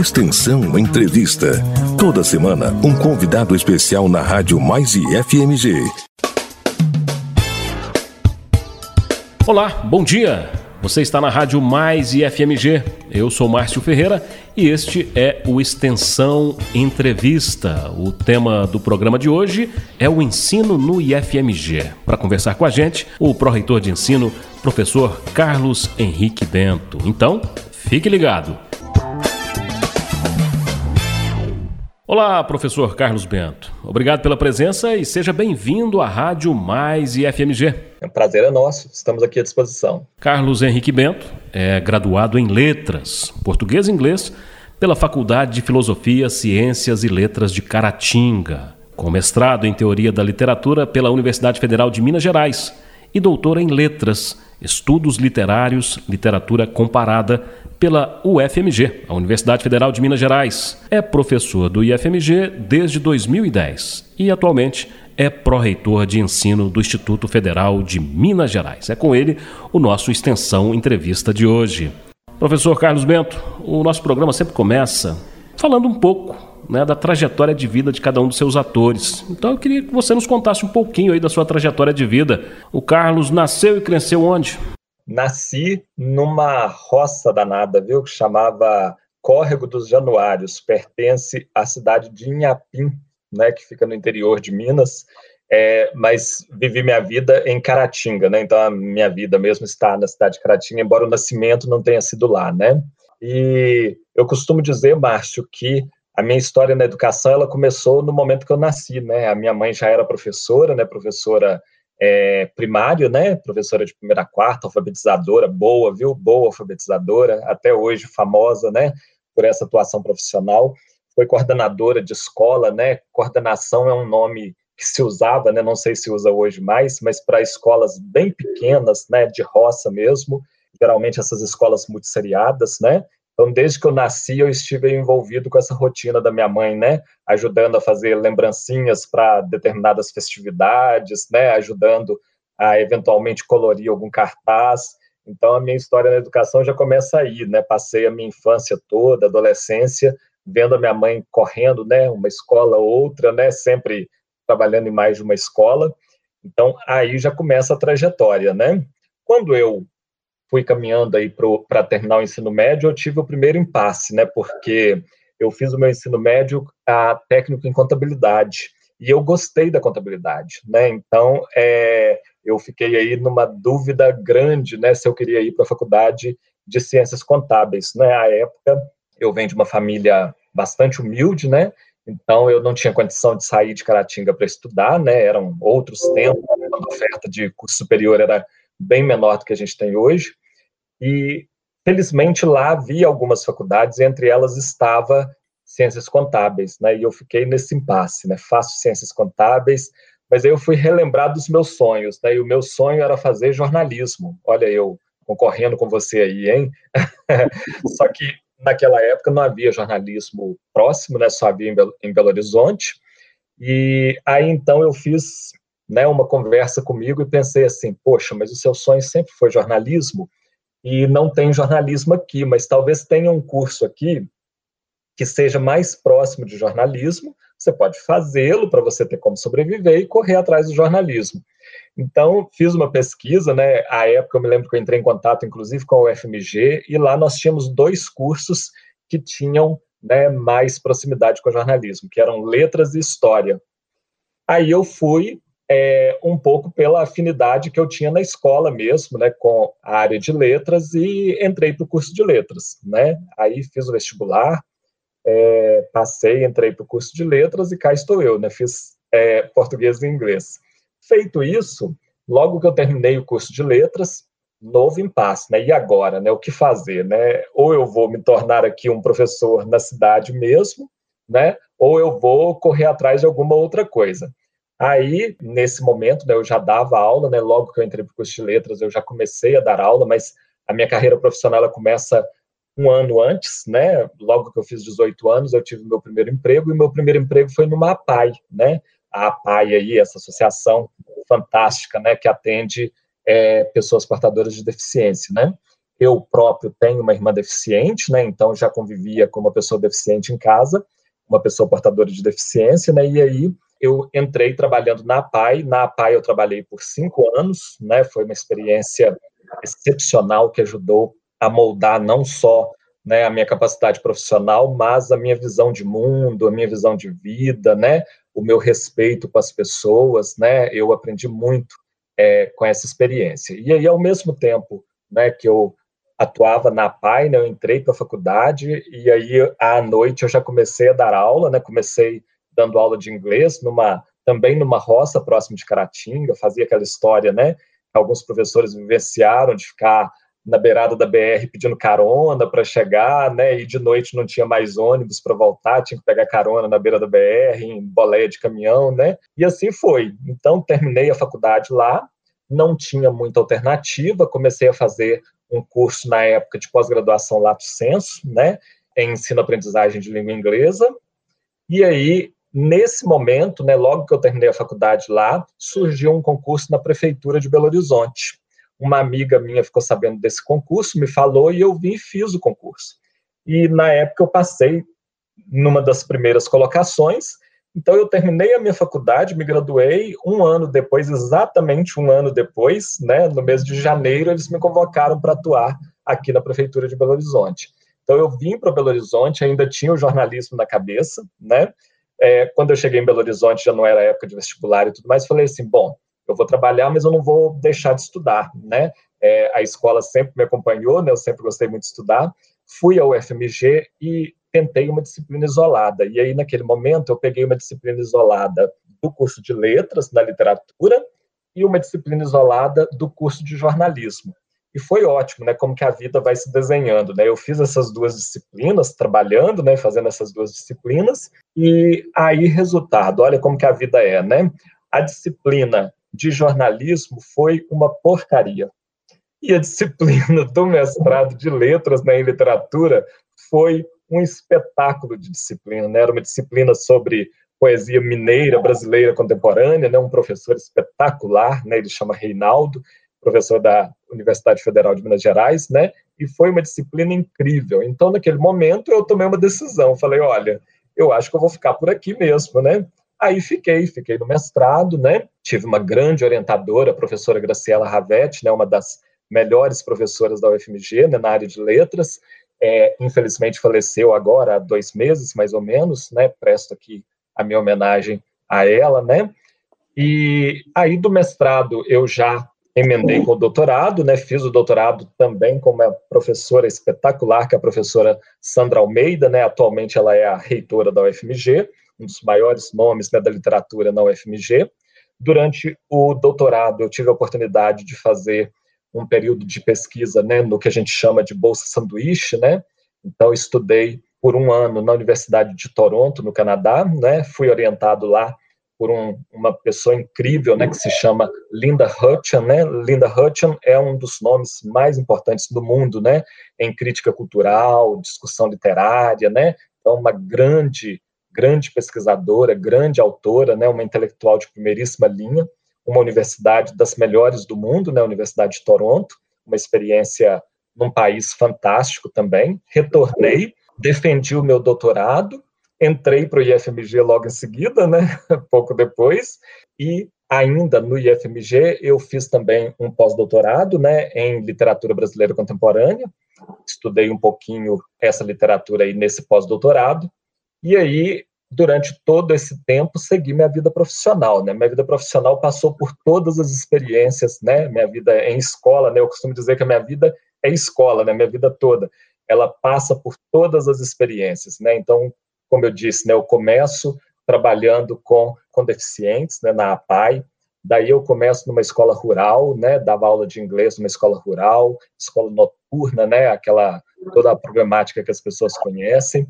Extensão Entrevista. Toda semana, um convidado especial na Rádio Mais e FMG. Olá, bom dia. Você está na Rádio Mais e FMG. Eu sou Márcio Ferreira e este é o Extensão Entrevista. O tema do programa de hoje é o ensino no IFMG. Para conversar com a gente, o pró-reitor de ensino, professor Carlos Henrique Bento. Então, fique ligado. Olá, professor Carlos Bento. Obrigado pela presença e seja bem-vindo à Rádio Mais e FMG. É um prazer é nosso, estamos aqui à disposição. Carlos Henrique Bento é graduado em Letras, Português e Inglês, pela Faculdade de Filosofia, Ciências e Letras de Caratinga, com mestrado em Teoria da Literatura pela Universidade Federal de Minas Gerais e doutor em Letras, Estudos Literários, Literatura Comparada pela UFMG, a Universidade Federal de Minas Gerais. É professor do IFMG desde 2010 e atualmente é pró-reitor de ensino do Instituto Federal de Minas Gerais. É com ele o nosso extensão entrevista de hoje. Professor Carlos Bento, o nosso programa sempre começa falando um pouco né, da trajetória de vida de cada um dos seus atores. Então eu queria que você nos contasse um pouquinho aí da sua trajetória de vida. O Carlos nasceu e cresceu onde? Nasci numa roça danada, viu? Que chamava Córrego dos Januários, pertence à cidade de Inhapim, né? Que fica no interior de Minas. É, mas vivi minha vida em Caratinga, né? Então a minha vida mesmo está na cidade de Caratinga, embora o nascimento não tenha sido lá, né? E eu costumo dizer, Márcio, que a minha história na educação ela começou no momento que eu nasci, né? A minha mãe já era professora, né? Professora é, primário, né? Professora de primeira a quarta, alfabetizadora, boa, viu? Boa alfabetizadora, até hoje famosa, né? Por essa atuação profissional. Foi coordenadora de escola, né? Coordenação é um nome que se usava, né? Não sei se usa hoje mais, mas para escolas bem pequenas, né? De roça mesmo. Geralmente essas escolas muito seriadas, né? Então, desde que eu nasci, eu estive envolvido com essa rotina da minha mãe, né? Ajudando a fazer lembrancinhas para determinadas festividades, né? Ajudando a eventualmente colorir algum cartaz. Então, a minha história na educação já começa aí, né? Passei a minha infância toda, adolescência, vendo a minha mãe correndo, né? Uma escola outra, né? Sempre trabalhando em mais de uma escola. Então, aí já começa a trajetória, né? Quando eu fui caminhando aí para terminar o ensino médio, eu tive o primeiro impasse, né? Porque eu fiz o meu ensino médio a técnico em contabilidade e eu gostei da contabilidade, né? Então, é, eu fiquei aí numa dúvida grande, né? Se eu queria ir para a faculdade de ciências contábeis, né? À época, eu venho de uma família bastante humilde, né? Então, eu não tinha condição de sair de Caratinga para estudar, né? Eram outros tempos, a oferta de curso superior era bem menor do que a gente tem hoje. E, felizmente, lá havia algumas faculdades, entre elas estava Ciências Contábeis, né? E eu fiquei nesse impasse, né? Faço Ciências Contábeis, mas aí eu fui relembrar dos meus sonhos, né? E o meu sonho era fazer jornalismo. Olha, eu concorrendo com você aí, hein? Só que naquela época não havia jornalismo próximo, né? Só havia em Belo, em Belo Horizonte. E aí então eu fiz né, uma conversa comigo e pensei assim, poxa, mas o seu sonho sempre foi jornalismo e não tem jornalismo aqui, mas talvez tenha um curso aqui que seja mais próximo de jornalismo, você pode fazê-lo para você ter como sobreviver e correr atrás do jornalismo. Então, fiz uma pesquisa, né? À época, eu me lembro que eu entrei em contato, inclusive, com a UFMG, e lá nós tínhamos dois cursos que tinham né, mais proximidade com o jornalismo, que eram letras e história. Aí eu fui é, um pouco pela afinidade que eu tinha na escola mesmo, né, com a área de letras e entrei para o curso de letras, né, aí fiz o vestibular, é, passei, entrei para o curso de letras e cá estou eu, né, fiz é, português e inglês. Feito isso, logo que eu terminei o curso de letras, novo impasse, né, e agora, né, o que fazer, né, ou eu vou me tornar aqui um professor na cidade mesmo, né, ou eu vou correr atrás de alguma outra coisa. Aí, nesse momento, né, eu já dava aula, né, logo que eu entrei para o curso de letras, eu já comecei a dar aula, mas a minha carreira profissional ela começa um ano antes, né? Logo que eu fiz 18 anos, eu tive meu primeiro emprego, e meu primeiro emprego foi numa APAI, né? A APAI aí, essa associação fantástica, né, que atende é, pessoas portadoras de deficiência, né? eu próprio tenho uma irmã deficiente, né? Então já convivia com uma pessoa deficiente em casa, uma pessoa portadora de deficiência, né? E aí eu entrei trabalhando na APAI. Na APAI eu trabalhei por cinco anos, né? Foi uma experiência excepcional que ajudou a moldar não só né, a minha capacidade profissional, mas a minha visão de mundo, a minha visão de vida, né, o meu respeito com as pessoas, né, eu aprendi muito é, com essa experiência. E aí, ao mesmo tempo, né, que eu atuava na PAI, né, eu entrei para a faculdade e aí à noite eu já comecei a dar aula, né, comecei dando aula de inglês numa também numa roça próximo de Caratinga, fazia aquela história, né, alguns professores vivenciaram de ficar na beirada da BR pedindo carona para chegar, né? E de noite não tinha mais ônibus para voltar, tinha que pegar carona na beira da BR, em boleia de caminhão, né? E assim foi. Então terminei a faculdade lá, não tinha muita alternativa, comecei a fazer um curso na época de pós-graduação Lato Senso, né? Em ensino-aprendizagem de língua inglesa. E aí Nesse momento, né, logo que eu terminei a faculdade lá, surgiu um concurso na prefeitura de Belo Horizonte uma amiga minha ficou sabendo desse concurso, me falou e eu vim e fiz o concurso. E na época eu passei numa das primeiras colocações. Então eu terminei a minha faculdade, me graduei um ano depois, exatamente um ano depois, né, no mês de janeiro, eles me convocaram para atuar aqui na prefeitura de Belo Horizonte. Então eu vim para Belo Horizonte, ainda tinha o jornalismo na cabeça, né? É, quando eu cheguei em Belo Horizonte já não era época de vestibular e tudo mais, falei assim, bom, eu vou trabalhar, mas eu não vou deixar de estudar, né? É, a escola sempre me acompanhou, né? Eu sempre gostei muito de estudar. Fui ao UFMG e tentei uma disciplina isolada. E aí, naquele momento, eu peguei uma disciplina isolada do curso de letras, na literatura, e uma disciplina isolada do curso de jornalismo. E foi ótimo, né? Como que a vida vai se desenhando, né? Eu fiz essas duas disciplinas, trabalhando, né? Fazendo essas duas disciplinas, e aí, resultado, olha como que a vida é, né? A disciplina de jornalismo foi uma porcaria. E a disciplina do mestrado de letras né, em literatura foi um espetáculo de disciplina. Né? Era uma disciplina sobre poesia mineira brasileira contemporânea, né? um professor espetacular, né? ele chama Reinaldo, professor da Universidade Federal de Minas Gerais, né? E foi uma disciplina incrível. Então, naquele momento, eu tomei uma decisão. Falei, olha, eu acho que eu vou ficar por aqui mesmo, né? Aí fiquei, fiquei no mestrado, né? Tive uma grande orientadora, a professora Graciela Ravetti, né? Uma das melhores professoras da UFMG, né? Na área de letras. É, infelizmente faleceu agora há dois meses, mais ou menos, né? Presto aqui a minha homenagem a ela, né? E aí do mestrado eu já emendei com o doutorado, né? Fiz o doutorado também com uma professora espetacular, que é a professora Sandra Almeida, né? Atualmente ela é a reitora da UFMG um dos maiores nomes né, da literatura na UFMG. Durante o doutorado, eu tive a oportunidade de fazer um período de pesquisa né, no que a gente chama de bolsa sanduíche, né? Então, estudei por um ano na Universidade de Toronto, no Canadá, né? Fui orientado lá por um, uma pessoa incrível, né, que se chama Linda Hutchin, né? Linda Hutchin é um dos nomes mais importantes do mundo, né, em crítica cultural, discussão literária, né? Então, uma grande grande pesquisadora, grande autora, né, uma intelectual de primeiríssima linha, uma universidade das melhores do mundo, né, a Universidade de Toronto, uma experiência num país fantástico também. Retornei, defendi o meu doutorado, entrei para o IFMG logo em seguida, né, pouco depois, e ainda no IFMG eu fiz também um pós-doutorado, né, em literatura brasileira contemporânea. Estudei um pouquinho essa literatura aí nesse pós-doutorado e aí, durante todo esse tempo, segui minha vida profissional, né? Minha vida profissional passou por todas as experiências, né? Minha vida é em escola, né? Eu costumo dizer que a minha vida é escola, né? Minha vida toda, ela passa por todas as experiências, né? Então, como eu disse, né? Eu começo trabalhando com, com deficientes, né? Na APAI, Daí eu começo numa escola rural, né, dava aula de inglês numa escola rural, escola noturna, né, aquela toda a problemática que as pessoas conhecem.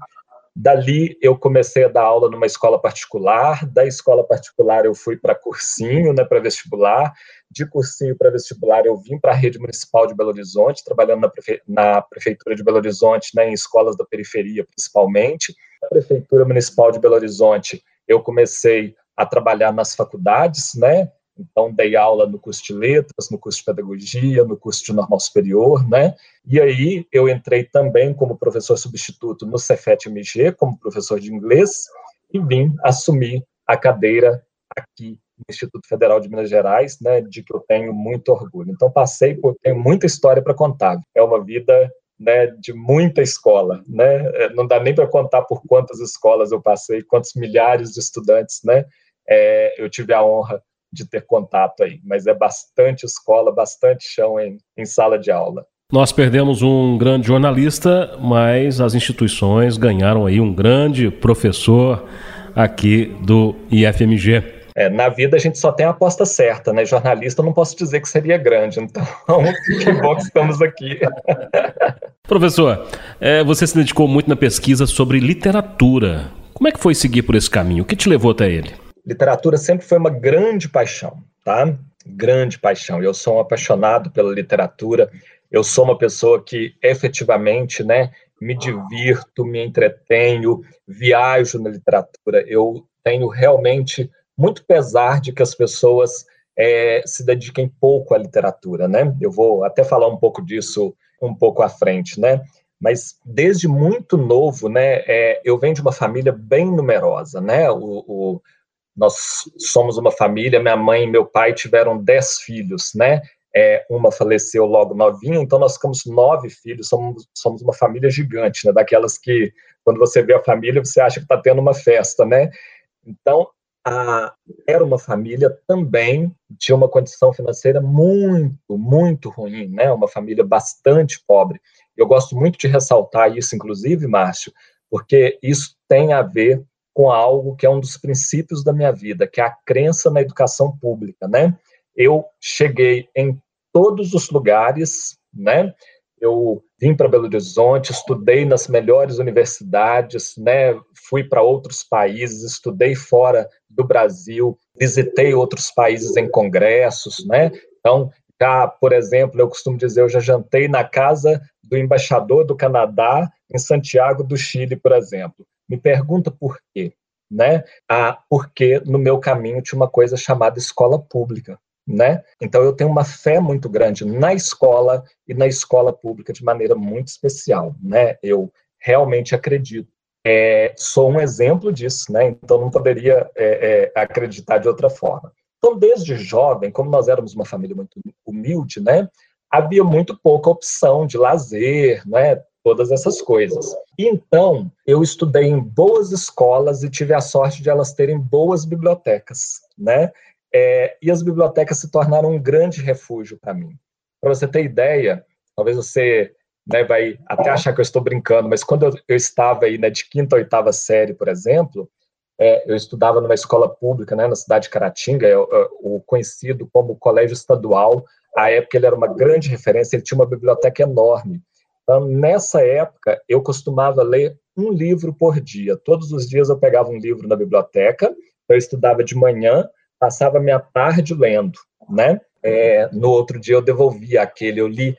Dali eu comecei a dar aula numa escola particular, da escola particular eu fui para cursinho, né, para vestibular, de cursinho para vestibular eu vim para a rede municipal de Belo Horizonte, trabalhando na, prefe... na prefeitura de Belo Horizonte, né, em escolas da periferia principalmente. Na prefeitura municipal de Belo Horizonte eu comecei a trabalhar nas faculdades, né, Então, dei aula no curso de letras, no curso de pedagogia, no curso de normal superior, né? E aí eu entrei também como professor substituto no Cefet-MG, como professor de inglês, e vim assumir a cadeira aqui no Instituto Federal de Minas Gerais, né, de que eu tenho muito orgulho. Então, passei por, tenho muita história para contar. É uma vida né, de muita escola, né? É, não dá nem para contar por quantas escolas eu passei, quantos milhares de estudantes, né? É, eu tive a honra de ter contato aí, mas é bastante escola, bastante chão em, em sala de aula. Nós perdemos um grande jornalista, mas as instituições ganharam aí um grande professor aqui do IFMG. É, na vida a gente só tem a aposta certa, né? Jornalista eu não posso dizer que seria grande, então que bom que estamos aqui. Professor, é, você se dedicou muito na pesquisa sobre literatura. Como é que foi seguir por esse caminho? O que te levou até ele? Literatura sempre foi uma grande paixão, tá? Grande paixão. Eu sou um apaixonado pela literatura. Eu sou uma pessoa que efetivamente, né, me divirto, me entretenho, viajo na literatura. Eu tenho realmente muito pesar de que as pessoas é, se dediquem pouco à literatura, né? Eu vou até falar um pouco disso um pouco à frente, né? Mas desde muito novo, né? É, eu venho de uma família bem numerosa, né? O, o, nós somos uma família, minha mãe e meu pai tiveram dez filhos, né? É, uma faleceu logo novinha, então nós ficamos nove filhos, somos, somos uma família gigante, né? Daquelas que, quando você vê a família, você acha que está tendo uma festa, né? Então, a, era uma família também de uma condição financeira muito, muito ruim, né? Uma família bastante pobre. Eu gosto muito de ressaltar isso, inclusive, Márcio, porque isso tem a ver com algo que é um dos princípios da minha vida, que é a crença na educação pública, né? Eu cheguei em todos os lugares, né? eu vim para Belo Horizonte, estudei nas melhores universidades, né? Fui para outros países, estudei fora do Brasil, visitei outros países em congressos, né? Então, já, por exemplo, eu costumo dizer, eu já jantei na casa do embaixador do Canadá em Santiago do Chile, por exemplo. Me pergunta por quê, né? Ah, porque no meu caminho tinha uma coisa chamada escola pública né? Então eu tenho uma fé muito grande na escola e na escola pública de maneira muito especial, né? Eu realmente acredito. É, sou um exemplo disso, né? Então não poderia é, é, acreditar de outra forma. Então desde jovem, como nós éramos uma família muito humilde, né? Havia muito pouca opção de lazer, né? Todas essas coisas. Então, eu estudei em boas escolas e tive a sorte de elas terem boas bibliotecas, né? É, e as bibliotecas se tornaram um grande refúgio para mim. Para você ter ideia, talvez você né, vai até achar que eu estou brincando, mas quando eu, eu estava aí né, de quinta a oitava série, por exemplo, é, eu estudava numa escola pública né, na cidade de Caratinga, eu, eu, o conhecido como Colégio Estadual. À época ele era uma grande referência, ele tinha uma biblioteca enorme. Então, nessa época, eu costumava ler um livro por dia. Todos os dias eu pegava um livro na biblioteca, eu estudava de manhã, passava minha tarde lendo, né? É, no outro dia eu devolvia aquele, eu li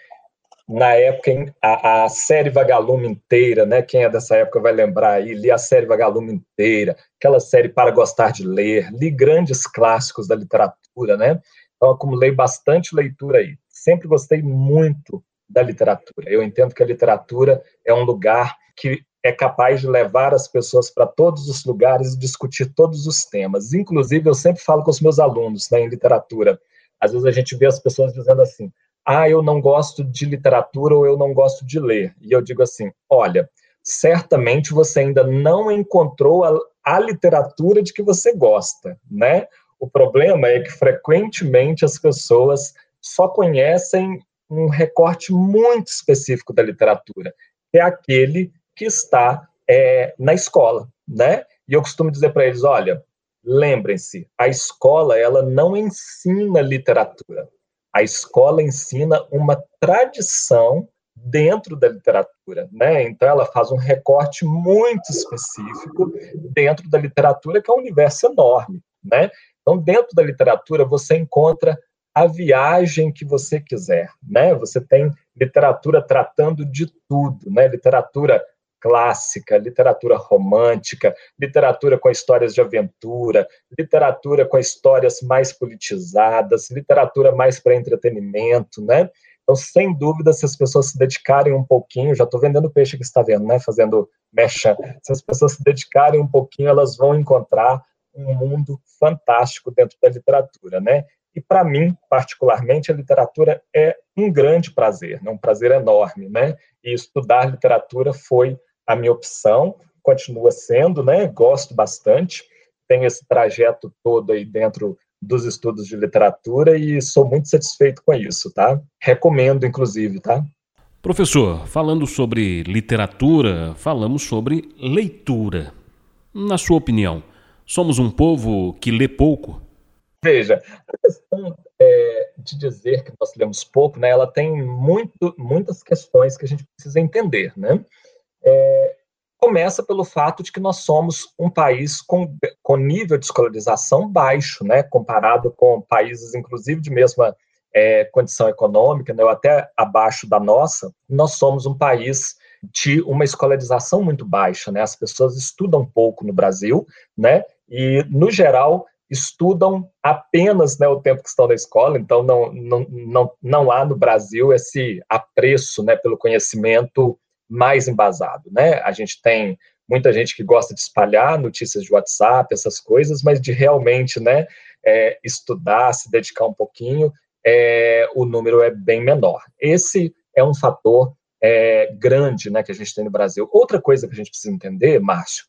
na época a, a, série Vagalume inteira, né? Quem é dessa época vai lembrar aí, li a série Vagalume inteira, aquela série Para Gostar de Ler, li grandes clássicos da literatura, né? Então acumulei bastante leitura aí. Sempre gostei muito da literatura. Eu entendo que a literatura é um lugar que é capaz de levar as pessoas para todos os lugares e discutir todos os temas. Inclusive, eu sempre falo com os meus alunos né, em literatura. Às vezes a gente vê as pessoas dizendo assim: ah, eu não gosto de literatura ou eu não gosto de ler. E eu digo assim: olha, certamente você ainda não encontrou a, a literatura de que você gosta, né? O problema é que frequentemente as pessoas só conhecem um recorte muito específico da literatura, que é aquele que está é, na escola, né? E eu costumo dizer para eles, olha, lembrem-se, a escola ela não ensina literatura. A escola ensina uma tradição dentro da literatura, né? Então ela faz um recorte muito específico dentro da literatura, que é um universo enorme, né? Então dentro da literatura você encontra a viagem que você quiser, né? Você tem literatura tratando de tudo, né? Literatura clássica, literatura romântica, literatura com histórias de aventura, literatura com histórias mais politizadas, literatura mais para entretenimento, né? Então, sem dúvida, se as pessoas se dedicarem um pouquinho, já estou vendendo peixe que está vendo, né? Fazendo mecha. Se as pessoas se dedicarem um pouquinho, elas vão encontrar um mundo fantástico dentro da literatura, né? E para mim, particularmente, a literatura é um grande prazer, né? um prazer enorme, né? E estudar literatura foi a minha opção, continua sendo, né? Gosto bastante, tenho esse trajeto todo aí dentro dos estudos de literatura e sou muito satisfeito com isso, tá? Recomendo, inclusive, tá? Professor, falando sobre literatura, falamos sobre leitura. Na sua opinião, somos um povo que lê pouco? Veja, a questão é, de dizer que nós lemos pouco, né, ela tem muito, muitas questões que a gente precisa entender, né? É, começa pelo fato de que nós somos um país com, com nível de escolarização baixo, né, comparado com países, inclusive, de mesma é, condição econômica, né, ou até abaixo da nossa, nós somos um país de uma escolarização muito baixa, né, as pessoas estudam pouco no Brasil, né, e, no geral, estudam apenas né, o tempo que estão na escola, então não, não, não, não há no Brasil esse apreço né, pelo conhecimento mais embasado. Né? A gente tem muita gente que gosta de espalhar notícias de WhatsApp, essas coisas, mas de realmente né, é, estudar, se dedicar um pouquinho, é, o número é bem menor. Esse é um fator é, grande né, que a gente tem no Brasil. Outra coisa que a gente precisa entender, Márcio,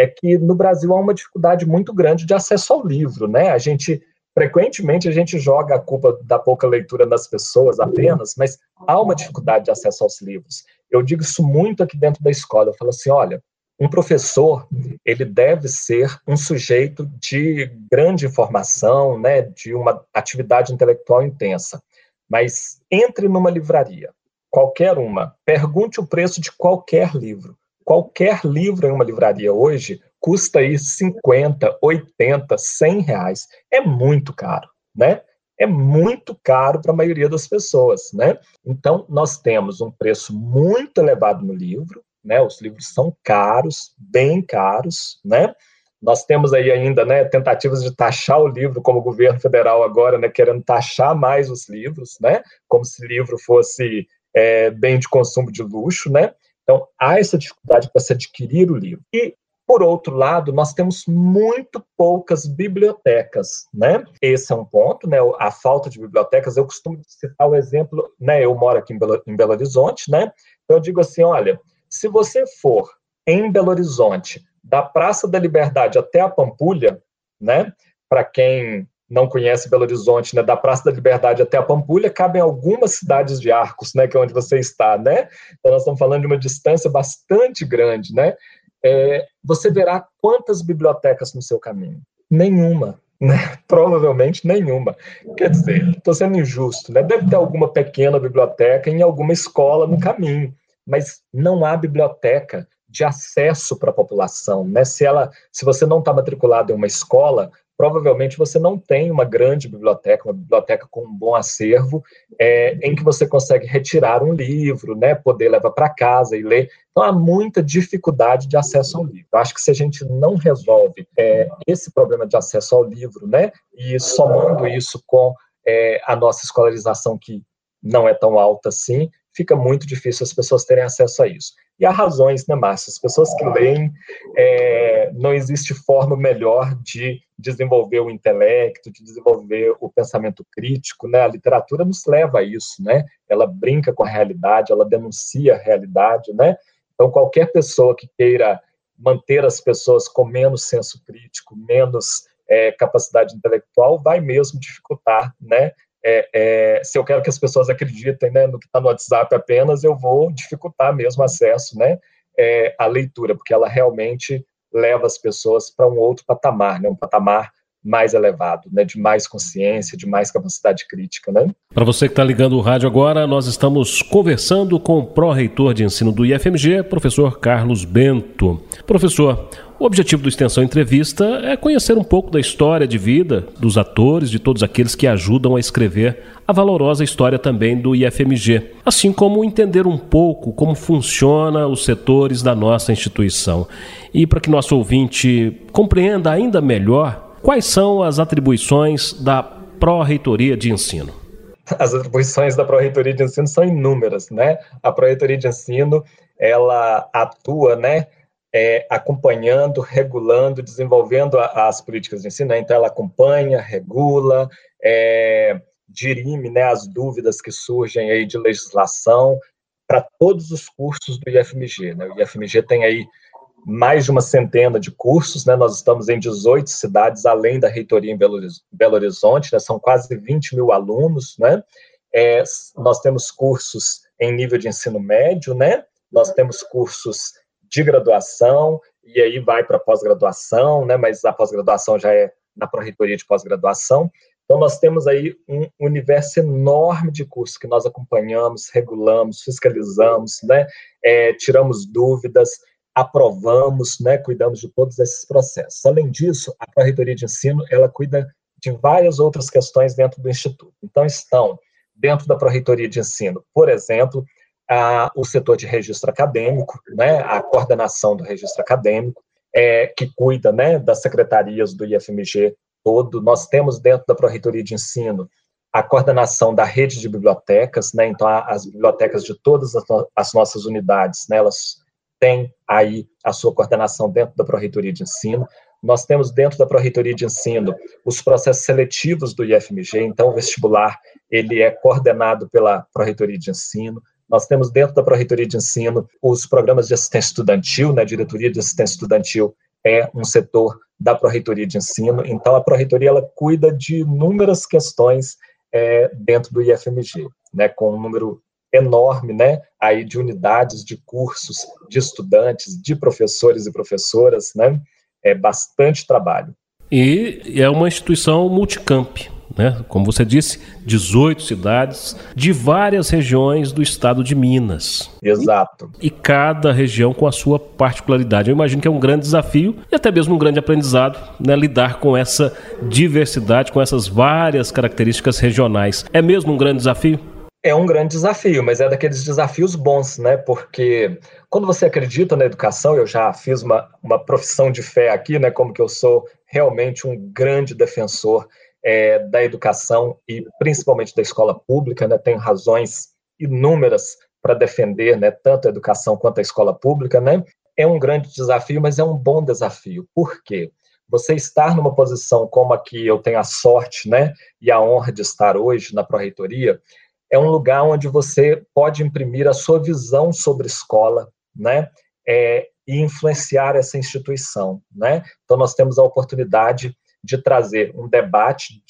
é que no Brasil há uma dificuldade muito grande de acesso ao livro, né? A gente frequentemente a gente joga a culpa da pouca leitura das pessoas apenas, mas há uma dificuldade de acesso aos livros. Eu digo isso muito aqui dentro da escola. Eu falo assim, olha, um professor ele deve ser um sujeito de grande informação, né, de uma atividade intelectual intensa. Mas entre numa livraria, qualquer uma, pergunte o preço de qualquer livro qualquer livro em uma livraria hoje custa aí 50, 80, 100 reais. É muito caro, né? É muito caro para a maioria das pessoas, né? Então, nós temos um preço muito elevado no livro, né? Os livros são caros, bem caros, né? Nós temos aí ainda, né, tentativas de taxar o livro, como o governo federal agora, né, querendo taxar mais os livros, né? Como se livro fosse é, bem de consumo de luxo, né? Então, há essa dificuldade para se adquirir o livro. E, por outro lado, nós temos muito poucas bibliotecas, né? Esse é um ponto, né? A falta de bibliotecas. Eu costumo citar o exemplo, né? Eu moro aqui em Belo, em Belo Horizonte, né? Então, eu digo assim: olha, se você for em Belo Horizonte, da Praça da Liberdade até a Pampulha, né? Para quem não conhece Belo Horizonte, né, da Praça da Liberdade até a Pampulha, cabem algumas cidades de Arcos, né, que é onde você está, né? Então nós estamos falando de uma distância bastante grande, né? É, você verá quantas bibliotecas no seu caminho? Nenhuma, né? Provavelmente nenhuma. Quer dizer, estou sendo injusto, né? Deve ter alguma pequena biblioteca em alguma escola no caminho, mas não há biblioteca de acesso para a população, né? Se ela, se você não está matriculado em uma escola, provavelmente você não tem uma grande biblioteca, uma biblioteca com um bom acervo, é, em que você consegue retirar um livro, né, poder levar para casa e ler. Então, há muita dificuldade de acesso ao livro. Acho que se a gente não resolve é, esse problema de acesso ao livro, né, e somando isso com é, a nossa escolarização, que não é tão alta assim, fica muito difícil as pessoas terem acesso a isso. E há razões, né, Márcio? As pessoas que leem, é, não existe forma melhor de desenvolver o intelecto, de desenvolver o pensamento crítico, né? A literatura nos leva a isso, né? Ela brinca com a realidade, ela denuncia a realidade, né? Então, qualquer pessoa que queira manter as pessoas com menos senso crítico, menos é, capacidade intelectual, vai mesmo dificultar, né? É, é, se eu quero que as pessoas acreditem né, no que está no WhatsApp apenas, eu vou dificultar mesmo o acesso né, é, à leitura, porque ela realmente leva as pessoas para um outro patamar, né, um patamar mais elevado, né, de mais consciência, de mais capacidade crítica. Né? Para você que está ligando o rádio agora, nós estamos conversando com o pró-reitor de ensino do IFMG, professor Carlos Bento. Professor, o objetivo do Extensão Entrevista é conhecer um pouco da história de vida dos atores, de todos aqueles que ajudam a escrever a valorosa história também do IFMG, assim como entender um pouco como funciona os setores da nossa instituição. E para que nosso ouvinte compreenda ainda melhor Quais são as atribuições da Pró-Reitoria de Ensino? As atribuições da Pró-Reitoria de Ensino são inúmeras, né? A Pró-Reitoria de Ensino, ela atua, né, é, acompanhando, regulando, desenvolvendo a, as políticas de ensino. Né? Então, ela acompanha, regula, é, dirime né, as dúvidas que surgem aí de legislação para todos os cursos do IFMG. Né? O IFMG tem aí mais de uma centena de cursos, né? Nós estamos em 18 cidades, além da reitoria em Belo Horizonte, né? São quase 20 mil alunos, né? É, nós temos cursos em nível de ensino médio, né? Nós temos cursos de graduação, e aí vai para pós-graduação, né? Mas a pós-graduação já é na pró-reitoria de pós-graduação. Então, nós temos aí um universo enorme de cursos que nós acompanhamos, regulamos, fiscalizamos, né? É, tiramos dúvidas, aprovamos, né, cuidamos de todos esses processos. Além disso, a Pró-Reitoria de Ensino, ela cuida de várias outras questões dentro do Instituto. Então, estão dentro da Pró-Reitoria de Ensino, por exemplo, a, o setor de registro acadêmico, né, a coordenação do registro acadêmico, é, que cuida né, das secretarias do IFMG todo. Nós temos dentro da Pró-Reitoria de Ensino a coordenação da rede de bibliotecas, né, então as bibliotecas de todas as, as nossas unidades, né, elas tem aí a sua coordenação dentro da Pró-Reitoria de Ensino. Nós temos dentro da Pró-Reitoria de Ensino os processos seletivos do IFMG, então o vestibular ele é coordenado pela Pró-Reitoria de Ensino. Nós temos dentro da Pró-Reitoria de Ensino os programas de assistência estudantil, né, a diretoria de assistência estudantil é um setor da Pró-Reitoria de Ensino, então a Pró-Reitoria ela cuida de inúmeras questões é, dentro do IFMG, né, com um número enorme, né, aí de unidades, de cursos, de estudantes, de professores e professoras, né, é bastante trabalho. E é uma instituição multicamp, né? Como você disse, 18 cidades de várias regiões do estado de Minas. Exato. E cada região com a sua particularidade. Eu imagino que é um grande desafio e até mesmo um grande aprendizado, né? Lidar com essa diversidade, com essas várias características regionais. É mesmo um grande desafio? É um grande desafio, mas é daqueles desafios bons, né? Porque quando você acredita na educação, eu já fiz uma, uma profissão de fé aqui, né? Como que eu sou realmente um grande defensor é, da educação e principalmente da escola pública, né? Tenho razões inúmeras para defender, né? Tanto a educação quanto a escola pública, né? É um grande desafio, mas é um bom desafio. Por quê? Você estar numa posição como a que eu tenho a sorte, né? E a honra de estar hoje na Pró-Reitoria, é um lugar onde você pode imprimir a sua visão sobre escola, né? É, e influenciar essa instituição, né? Então nós temos a oportunidade de trazer um debate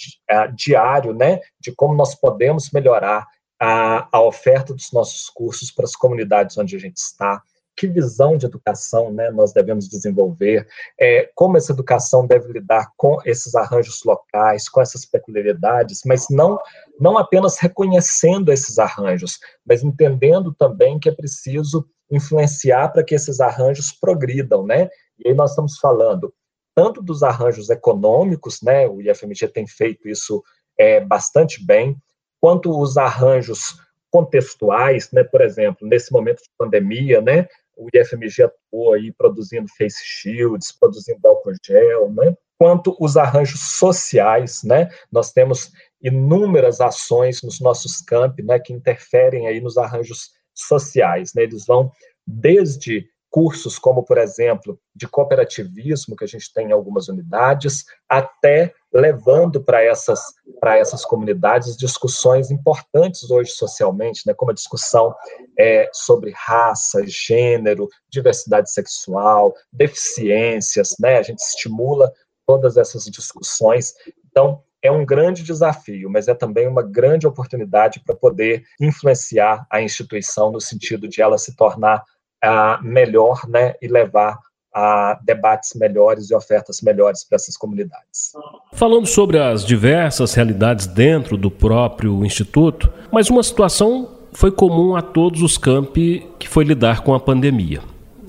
diário, né? De como nós podemos melhorar a, a oferta dos nossos cursos para as comunidades onde a gente está, que visão de educação né, nós devemos desenvolver, é, como essa educação deve lidar com esses arranjos locais, com essas peculiaridades, mas não, não apenas reconhecendo esses arranjos, mas entendendo também que é preciso influenciar para que esses arranjos progridam, né? E aí nós estamos falando tanto dos arranjos econômicos, né? O IFMG tem feito isso é, bastante bem, quanto os arranjos contextuais, né? Por exemplo, nesse momento de pandemia, né? O IFMG atuou aí produzindo face shields, produzindo álcool gel, né? quanto os arranjos sociais, né? Nós temos inúmeras ações nos nossos campi, né, que interferem aí nos arranjos sociais, né? Eles vão desde cursos como, por exemplo, de cooperativismo, que a gente tem em algumas unidades, até levando para essas, para essas comunidades discussões importantes hoje socialmente, né, como a discussão é, sobre raça, gênero, diversidade sexual, deficiências, né, a gente estimula todas essas discussões. Então, é um grande desafio, mas é também uma grande oportunidade para poder influenciar a instituição no sentido de ela se tornar uh, melhor né, e levar a debates melhores e ofertas melhores para essas comunidades. Falando sobre as diversas realidades dentro do próprio instituto, mas uma situação foi comum a todos os campi que foi lidar com a pandemia.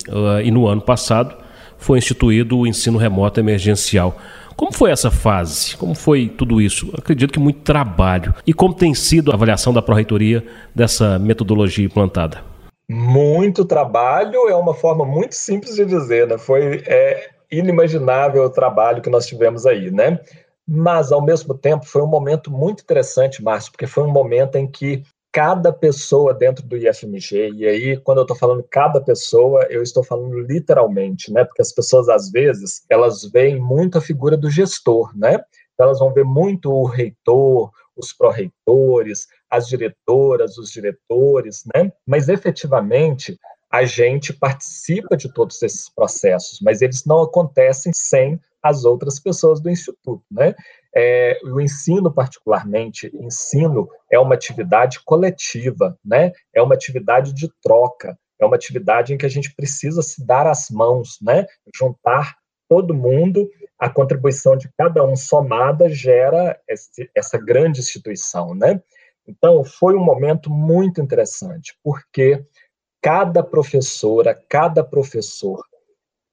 Uh, e no ano passado foi instituído o ensino remoto emergencial. Como foi essa fase? Como foi tudo isso? Acredito que muito trabalho. E como tem sido a avaliação da Pró-Reitoria dessa metodologia implantada? Muito trabalho é uma forma muito simples de dizer, né? Foi é, inimaginável o trabalho que nós tivemos aí, né? Mas, ao mesmo tempo, foi um momento muito interessante, Márcio, porque foi um momento em que cada pessoa dentro do IFMG, e aí, quando eu estou falando cada pessoa, eu estou falando literalmente, né? Porque as pessoas, às vezes, elas veem muito a figura do gestor, né? Então, elas vão ver muito o reitor, os pró-reitores, as diretoras, os diretores, né? Mas efetivamente a gente participa de todos esses processos, mas eles não acontecem sem as outras pessoas do instituto, né? É, o ensino, particularmente, ensino é uma atividade coletiva, né? É uma atividade de troca, é uma atividade em que a gente precisa se dar as mãos, né? Juntar todo mundo a contribuição de cada um somada gera esse, essa grande instituição, né? Então, foi um momento muito interessante, porque cada professora, cada professor,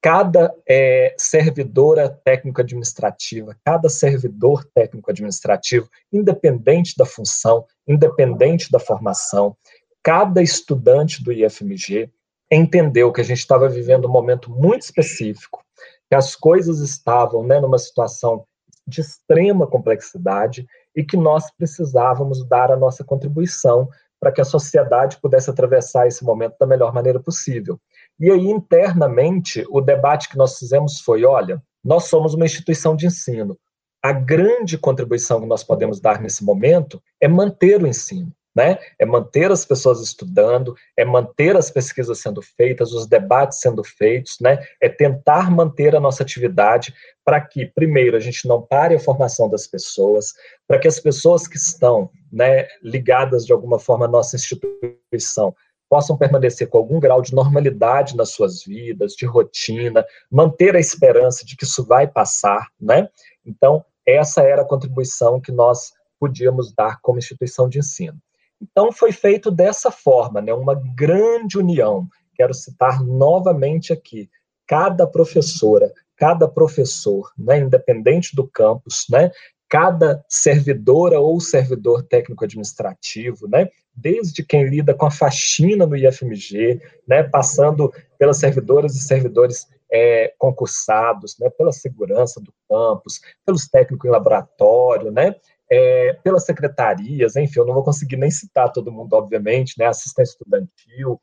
cada é, servidora técnico-administrativa, cada servidor técnico-administrativo, independente da função, independente da formação, cada estudante do IFMG entendeu que a gente estava vivendo um momento muito específico, que as coisas estavam né, numa situação de extrema complexidade e que nós precisávamos dar a nossa contribuição para que a sociedade pudesse atravessar esse momento da melhor maneira possível. E aí, internamente, o debate que nós fizemos foi: olha, nós somos uma instituição de ensino. A grande contribuição que nós podemos dar nesse momento é manter o ensino né? É manter as pessoas estudando, é manter as pesquisas sendo feitas, os debates sendo feitos, né? É tentar manter a nossa atividade para que, primeiro, a gente não pare a formação das pessoas, para que as pessoas que estão, né, ligadas de alguma forma à nossa instituição possam permanecer com algum grau de normalidade nas suas vidas, de rotina, manter a esperança de que isso vai passar, né? Então, essa era a contribuição que nós podíamos dar como instituição de ensino. Então, foi feito dessa forma, né, uma grande união. Quero citar novamente aqui: cada professora, cada professor, né, independente do campus, né, cada servidora ou servidor técnico-administrativo, né, desde quem lida com a faxina no IFMG, né, passando pelas servidoras e servidores é, concursados, né, pela segurança do campus, pelos técnicos em laboratório, né, é, pelas secretarias, enfim, eu não vou conseguir nem citar todo mundo, obviamente, né, assistência estudantil,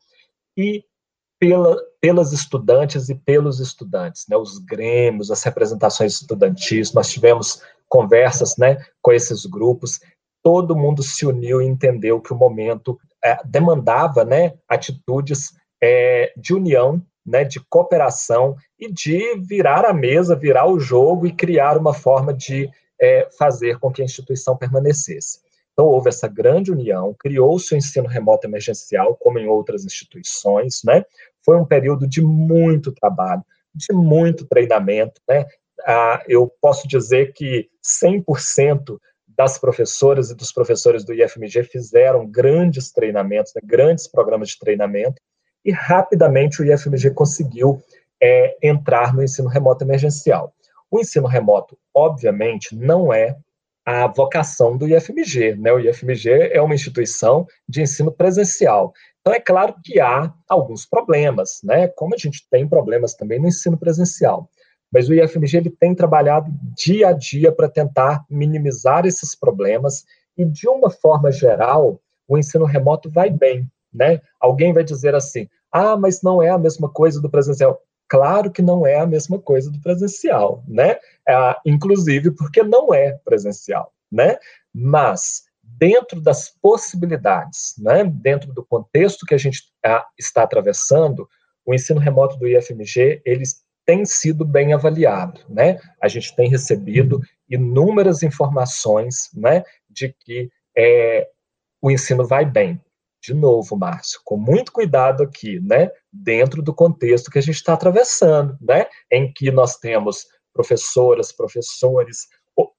e pela, pelas estudantes e pelos estudantes, né, os grêmios, as representações estudantis, nós tivemos conversas, né, com esses grupos, todo mundo se uniu e entendeu que o momento é, demandava, né, atitudes é, de união, né, de cooperação e de virar a mesa, virar o jogo e criar uma forma de é, fazer com que a instituição permanecesse. Então, houve essa grande união, criou-se o ensino remoto emergencial, como em outras instituições, né? Foi um período de muito trabalho, de muito treinamento, né? Ah, eu posso dizer que 100% das professoras e dos professores do IFMG fizeram grandes treinamentos, né, grandes programas de treinamento, e rapidamente o IFMG conseguiu é, entrar no ensino remoto emergencial. O ensino remoto, obviamente, não é a vocação do IFMG. Né? O IFMG é uma instituição de ensino presencial. Então, é claro que há alguns problemas, né? como a gente tem problemas também no ensino presencial. Mas o IFMG ele tem trabalhado dia a dia para tentar minimizar esses problemas e, de uma forma geral, o ensino remoto vai bem. Né? Alguém vai dizer assim: ah, mas não é a mesma coisa do presencial. Claro que não é a mesma coisa do presencial, né? É, inclusive porque não é presencial, né? Mas dentro das possibilidades, né? Dentro do contexto que a gente a, está atravessando, o ensino remoto do IFMG ele tem sido bem avaliado, né? A gente tem recebido inúmeras informações, né? De que é, o ensino vai bem, de novo, Márcio, com muito cuidado aqui, né, dentro do contexto que a gente está atravessando, né, em que nós temos professoras, professores,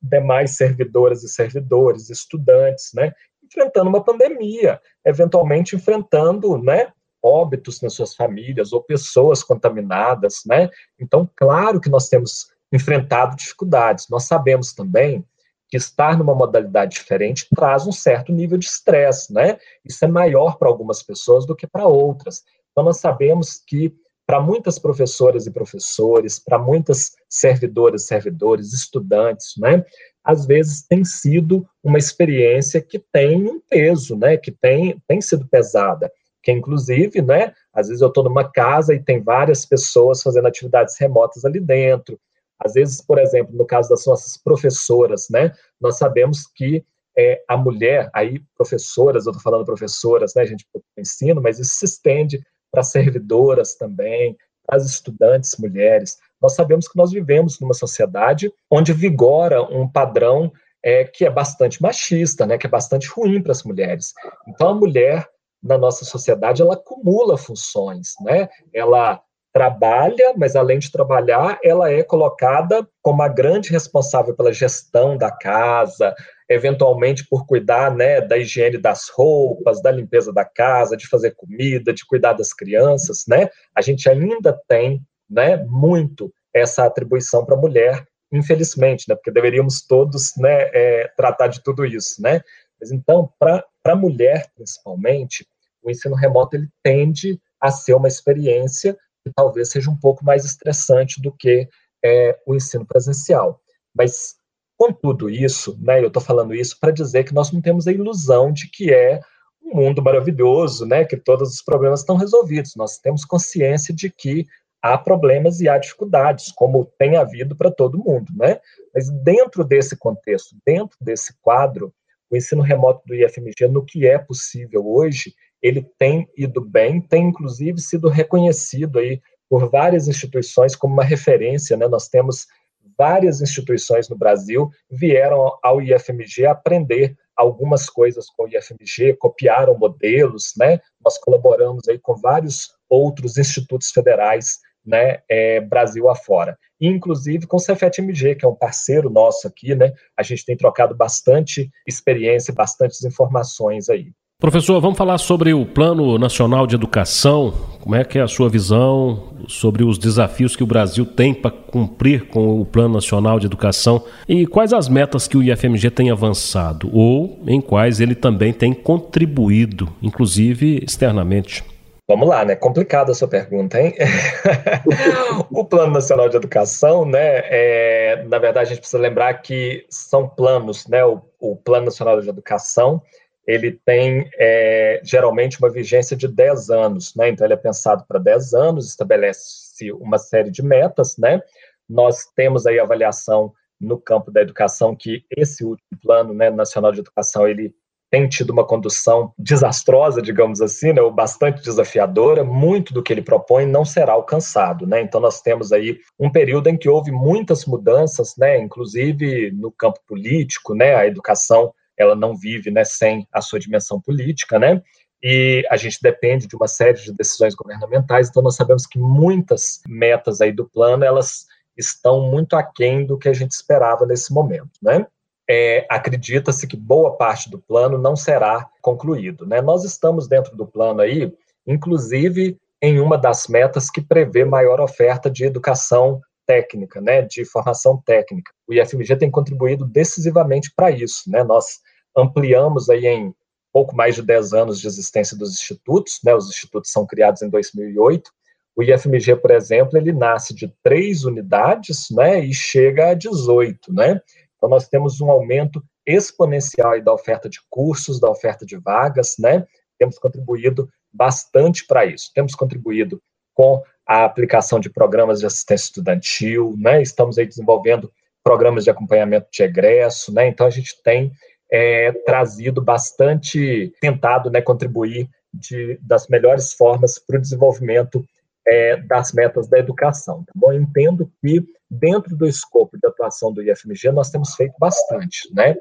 demais servidoras e servidores, estudantes, né, enfrentando uma pandemia, eventualmente enfrentando, né, óbitos nas suas famílias ou pessoas contaminadas, né? Então, claro que nós temos enfrentado dificuldades. Nós sabemos também estar numa modalidade diferente traz um certo nível de estresse, né? Isso é maior para algumas pessoas do que para outras. Então, nós sabemos que para muitas professoras e professores, para muitas servidoras, servidores, estudantes, né? Às vezes tem sido uma experiência que tem um peso, né? Que tem, tem sido pesada. Que inclusive, né? Às vezes eu estou numa casa e tem várias pessoas fazendo atividades remotas ali dentro. Às vezes, por exemplo, no caso das nossas professoras, né, nós sabemos que é, a mulher, aí professoras, eu estou falando professoras, né, gente ensino, mas isso se estende para servidoras também, para as estudantes mulheres. Nós sabemos que nós vivemos numa sociedade onde vigora um padrão é, que é bastante machista, né, que é bastante ruim para as mulheres. Então, a mulher na nossa sociedade ela acumula funções, né? Ela trabalha, mas além de trabalhar, ela é colocada como a grande responsável pela gestão da casa, eventualmente por cuidar né, da higiene das roupas, da limpeza da casa, de fazer comida, de cuidar das crianças, né? A gente ainda tem né, muito essa atribuição para a mulher, infelizmente, né? Porque deveríamos todos né, é, tratar de tudo isso, né? Mas então, para a mulher, principalmente, o ensino remoto ele tende a ser uma experiência talvez seja um pouco mais estressante do que é, o ensino presencial. Mas, com tudo isso, né, eu estou falando isso para dizer que nós não temos a ilusão de que é um mundo maravilhoso, né, que todos os problemas estão resolvidos. Nós temos consciência de que há problemas e há dificuldades, como tem havido para todo mundo, né? Mas dentro desse contexto, dentro desse quadro, o ensino remoto do IFMG, no que é possível hoje, ele tem ido bem, tem inclusive sido reconhecido aí por várias instituições como uma referência, né? Nós temos várias instituições no Brasil vieram ao IFMG aprender algumas coisas com o IFMG, copiaram modelos, né? Nós colaboramos aí com vários outros institutos federais, né, é, Brasil afora. Inclusive com o Cefet-MG, que é um parceiro nosso aqui, né? A gente tem trocado bastante experiência, bastantes informações aí. Professor, vamos falar sobre o Plano Nacional de Educação. Como é que é a sua visão sobre os desafios que o Brasil tem para cumprir com o Plano Nacional de Educação e quais as metas que o IFMG tem avançado ou em quais ele também tem contribuído, inclusive externamente? Vamos lá, né? Complicada a sua pergunta, hein? o Plano Nacional de Educação, né? É, na verdade, a gente precisa lembrar que são planos, né? O, o Plano Nacional de Educação ele tem é, geralmente uma vigência de 10 anos, né? Então ele é pensado para 10 anos, estabelece uma série de metas, né? Nós temos aí avaliação no campo da educação que esse último plano, né, nacional de educação, ele tem tido uma condução desastrosa, digamos assim, né, ou bastante desafiadora, muito do que ele propõe não será alcançado, né? Então nós temos aí um período em que houve muitas mudanças, né, inclusive no campo político, né, a educação ela não vive né, sem a sua dimensão política, né? E a gente depende de uma série de decisões governamentais, então nós sabemos que muitas metas aí do plano, elas estão muito aquém do que a gente esperava nesse momento, né? É, Acredita-se que boa parte do plano não será concluído, né? Nós estamos dentro do plano aí, inclusive em uma das metas que prevê maior oferta de educação técnica, né, de formação técnica. O IFMG tem contribuído decisivamente para isso, né? Nós ampliamos aí em pouco mais de 10 anos de existência dos institutos, né? Os institutos são criados em 2008. O IFMG, por exemplo, ele nasce de três unidades, né, e chega a 18, né? Então nós temos um aumento exponencial da oferta de cursos, da oferta de vagas, né? Temos contribuído bastante para isso. Temos contribuído com a aplicação de programas de assistência estudantil, né? Estamos aí desenvolvendo programas de acompanhamento de egresso, né? Então a gente tem é, trazido bastante, tentado, né, contribuir de, das melhores formas para o desenvolvimento é, das metas da educação. Tá bom? Eu entendo que dentro do escopo de atuação do IFMG nós temos feito bastante, né?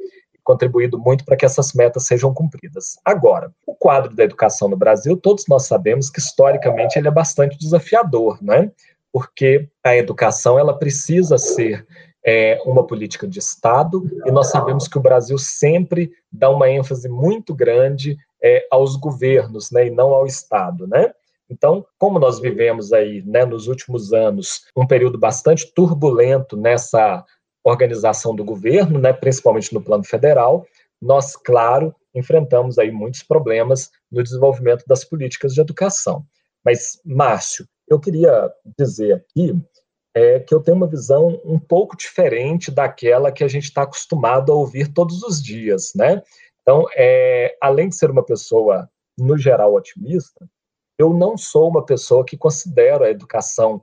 contribuído muito para que essas metas sejam cumpridas. Agora, o quadro da educação no Brasil, todos nós sabemos que historicamente ele é bastante desafiador, né? Porque a educação ela precisa ser é, uma política de Estado e nós sabemos que o Brasil sempre dá uma ênfase muito grande é, aos governos, né, e não ao Estado, né? Então, como nós vivemos aí, né, nos últimos anos, um período bastante turbulento nessa organização do governo, né, principalmente no plano federal, nós, claro, enfrentamos aí muitos problemas no desenvolvimento das políticas de educação. Mas, Márcio, eu queria dizer aqui é, que eu tenho uma visão um pouco diferente daquela que a gente está acostumado a ouvir todos os dias, né? Então, é, além de ser uma pessoa, no geral, otimista, eu não sou uma pessoa que considero a educação,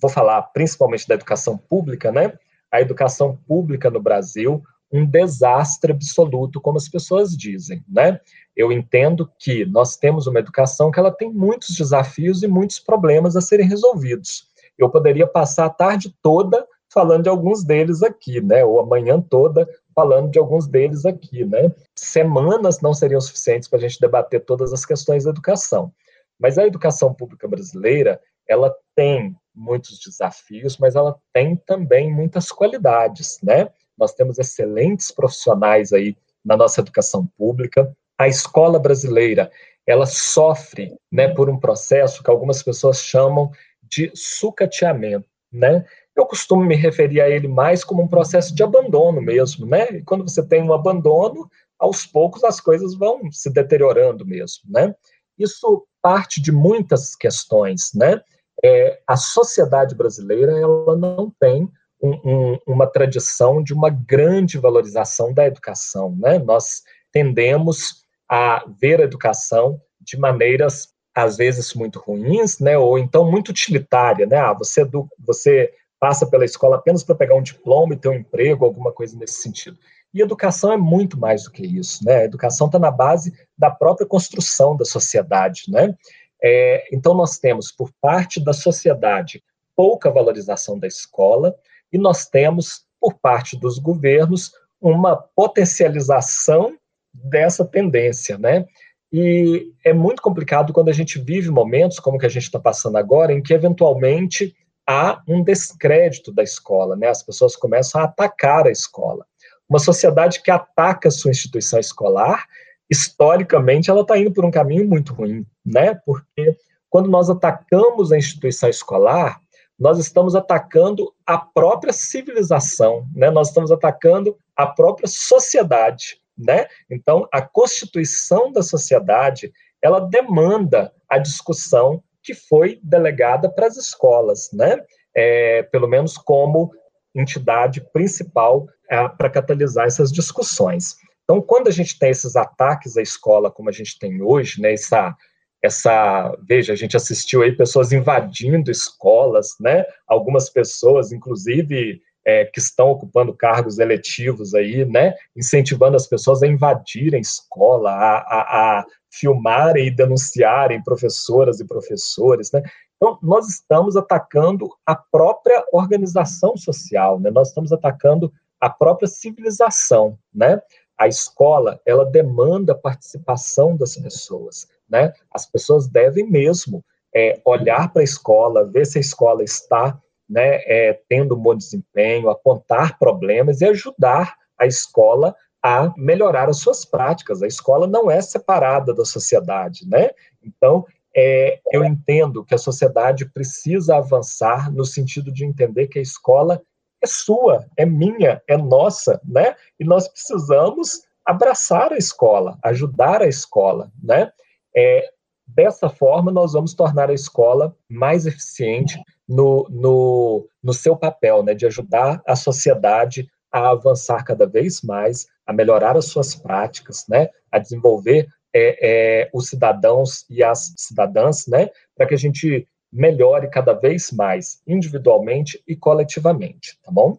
vou falar principalmente da educação pública, né? A educação pública no Brasil um desastre absoluto, como as pessoas dizem, né? Eu entendo que nós temos uma educação que ela tem muitos desafios e muitos problemas a serem resolvidos. Eu poderia passar a tarde toda falando de alguns deles aqui, né? Ou a manhã toda falando de alguns deles aqui, né? Semanas não seriam suficientes para a gente debater todas as questões da educação. Mas a educação pública brasileira, ela tem muitos desafios, mas ela tem também muitas qualidades, né? Nós temos excelentes profissionais aí na nossa educação pública. A escola brasileira, ela sofre, né, por um processo que algumas pessoas chamam de sucateamento, né? Eu costumo me referir a ele mais como um processo de abandono mesmo, né? E quando você tem um abandono, aos poucos as coisas vão se deteriorando mesmo, né? Isso parte de muitas questões, né? É, a sociedade brasileira ela não tem um, um, uma tradição de uma grande valorização da educação, né? Nós tendemos a ver a educação de maneiras às vezes muito ruins, né? Ou então muito utilitária, né? Ah, você do, você passa pela escola apenas para pegar um diploma e ter um emprego, alguma coisa nesse sentido. E educação é muito mais do que isso, né? A educação está na base da própria construção da sociedade, né? É, então, nós temos, por parte da sociedade, pouca valorização da escola, e nós temos, por parte dos governos, uma potencialização dessa tendência, né? E é muito complicado quando a gente vive momentos como que a gente está passando agora, em que eventualmente há um descrédito da escola, né? As pessoas começam a atacar a escola. Uma sociedade que ataca a sua instituição escolar, historicamente, ela está indo por um caminho muito ruim, né? Porque quando nós atacamos a instituição escolar, nós estamos atacando a própria civilização, né? Nós estamos atacando a própria sociedade, né? Então, a constituição da sociedade, ela demanda a discussão que foi delegada para as escolas, né? É, pelo menos como entidade principal é, para catalisar essas discussões. Então, quando a gente tem esses ataques à escola, como a gente tem hoje, né, essa, essa, veja, a gente assistiu aí pessoas invadindo escolas, né, algumas pessoas, inclusive, é, que estão ocupando cargos eletivos aí, né, incentivando as pessoas a invadirem escola, a, a, a filmarem e denunciarem professoras e professores, né, então, nós estamos atacando a própria organização social, né? nós estamos atacando a própria civilização, né? A escola, ela demanda a participação das pessoas, né? As pessoas devem mesmo é, olhar para a escola, ver se a escola está né, é, tendo um bom desempenho, apontar problemas e ajudar a escola a melhorar as suas práticas. A escola não é separada da sociedade, né? Então, é, eu entendo que a sociedade precisa avançar no sentido de entender que a escola é sua, é minha, é nossa, né? E nós precisamos abraçar a escola, ajudar a escola, né? É, dessa forma, nós vamos tornar a escola mais eficiente no, no, no seu papel, né? De ajudar a sociedade a avançar cada vez mais, a melhorar as suas práticas, né? A desenvolver é, é, os cidadãos e as cidadãs, né, para que a gente melhore cada vez mais, individualmente e coletivamente, tá bom?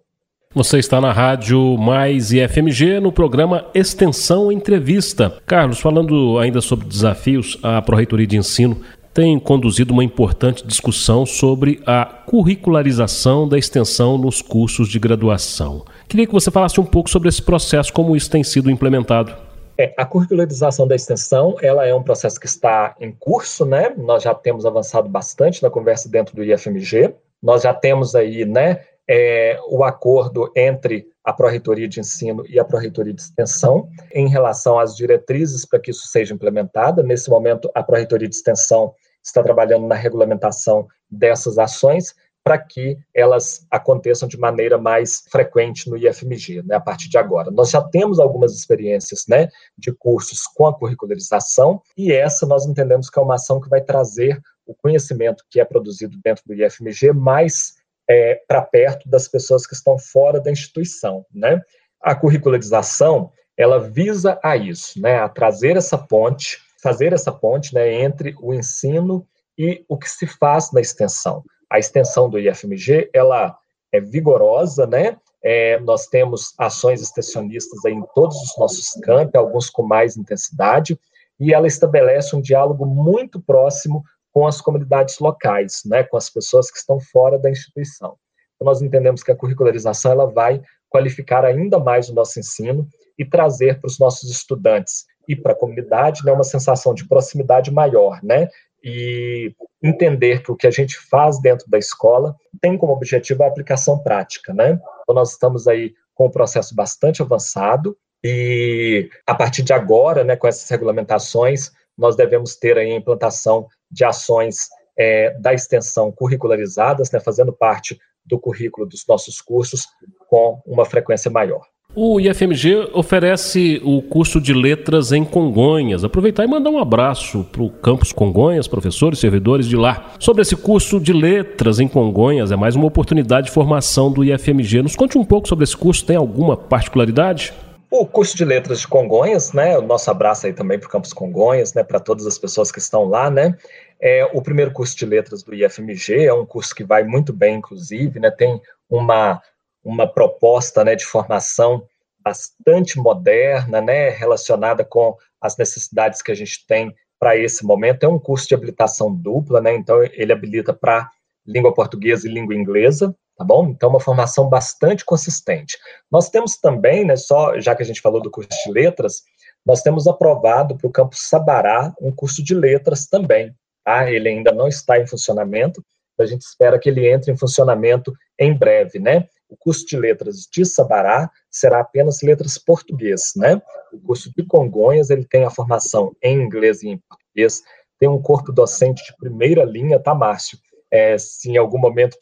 Você está na Rádio Mais e FMG no programa Extensão Entrevista. Carlos, falando ainda sobre desafios, a Proreitoria de Ensino tem conduzido uma importante discussão sobre a curricularização da extensão nos cursos de graduação. Queria que você falasse um pouco sobre esse processo, como isso tem sido implementado. É, a curricularização da extensão, ela é um processo que está em curso, né? Nós já temos avançado bastante na conversa dentro do IFMG. Nós já temos aí, né, é, o acordo entre a Pró-Reitoria de Ensino e a Pró-Reitoria de Extensão em relação às diretrizes para que isso seja implementado. Nesse momento, a Pró-Reitoria de Extensão está trabalhando na regulamentação dessas ações para que elas aconteçam de maneira mais frequente no IFMG, né, a partir de agora. Nós já temos algumas experiências né, de cursos com a curricularização, e essa nós entendemos que é uma ação que vai trazer o conhecimento que é produzido dentro do IFMG mais é, para perto das pessoas que estão fora da instituição. Né? A curricularização, ela visa a isso, né, a trazer essa ponte, fazer essa ponte né, entre o ensino e o que se faz na extensão a extensão do IFMG, ela é vigorosa, né? É, nós temos ações extensionistas em todos os nossos campos, alguns com mais intensidade, e ela estabelece um diálogo muito próximo com as comunidades locais, né, com as pessoas que estão fora da instituição. Então, nós entendemos que a curricularização ela vai qualificar ainda mais o nosso ensino e trazer para os nossos estudantes e para a comunidade né, uma sensação de proximidade maior, né, e entender que o que a gente faz dentro da escola tem como objetivo a aplicação prática, né? Então nós estamos aí com um processo bastante avançado e a partir de agora, né, com essas regulamentações, nós devemos ter aí a implantação de ações é, da extensão curricularizadas, né, fazendo parte do currículo dos nossos cursos com uma frequência maior. O IFMG oferece o curso de letras em Congonhas. Aproveitar e mandar um abraço para o campus Congonhas, professores, servidores de lá. Sobre esse curso de letras em Congonhas, é mais uma oportunidade de formação do IFMG. Nos conte um pouco sobre esse curso, tem alguma particularidade? O curso de letras de Congonhas, né? O nosso abraço aí também para o campus Congonhas, né? Para todas as pessoas que estão lá, né? É o primeiro curso de letras do IFMG, é um curso que vai muito bem, inclusive, né? Tem uma uma proposta né, de formação bastante moderna, né, relacionada com as necessidades que a gente tem para esse momento. É um curso de habilitação dupla, né, então ele habilita para língua portuguesa e língua inglesa, tá bom? Então, uma formação bastante consistente. Nós temos também, né, só já que a gente falou do curso de letras, nós temos aprovado para o campus Sabará um curso de letras também, tá? Ele ainda não está em funcionamento, a gente espera que ele entre em funcionamento em breve, né? O curso de letras de Sabará será apenas letras português, né? O curso de Congonhas, ele tem a formação em inglês e em português, tem um corpo docente de primeira linha, tá, Márcio? É, se em algum momento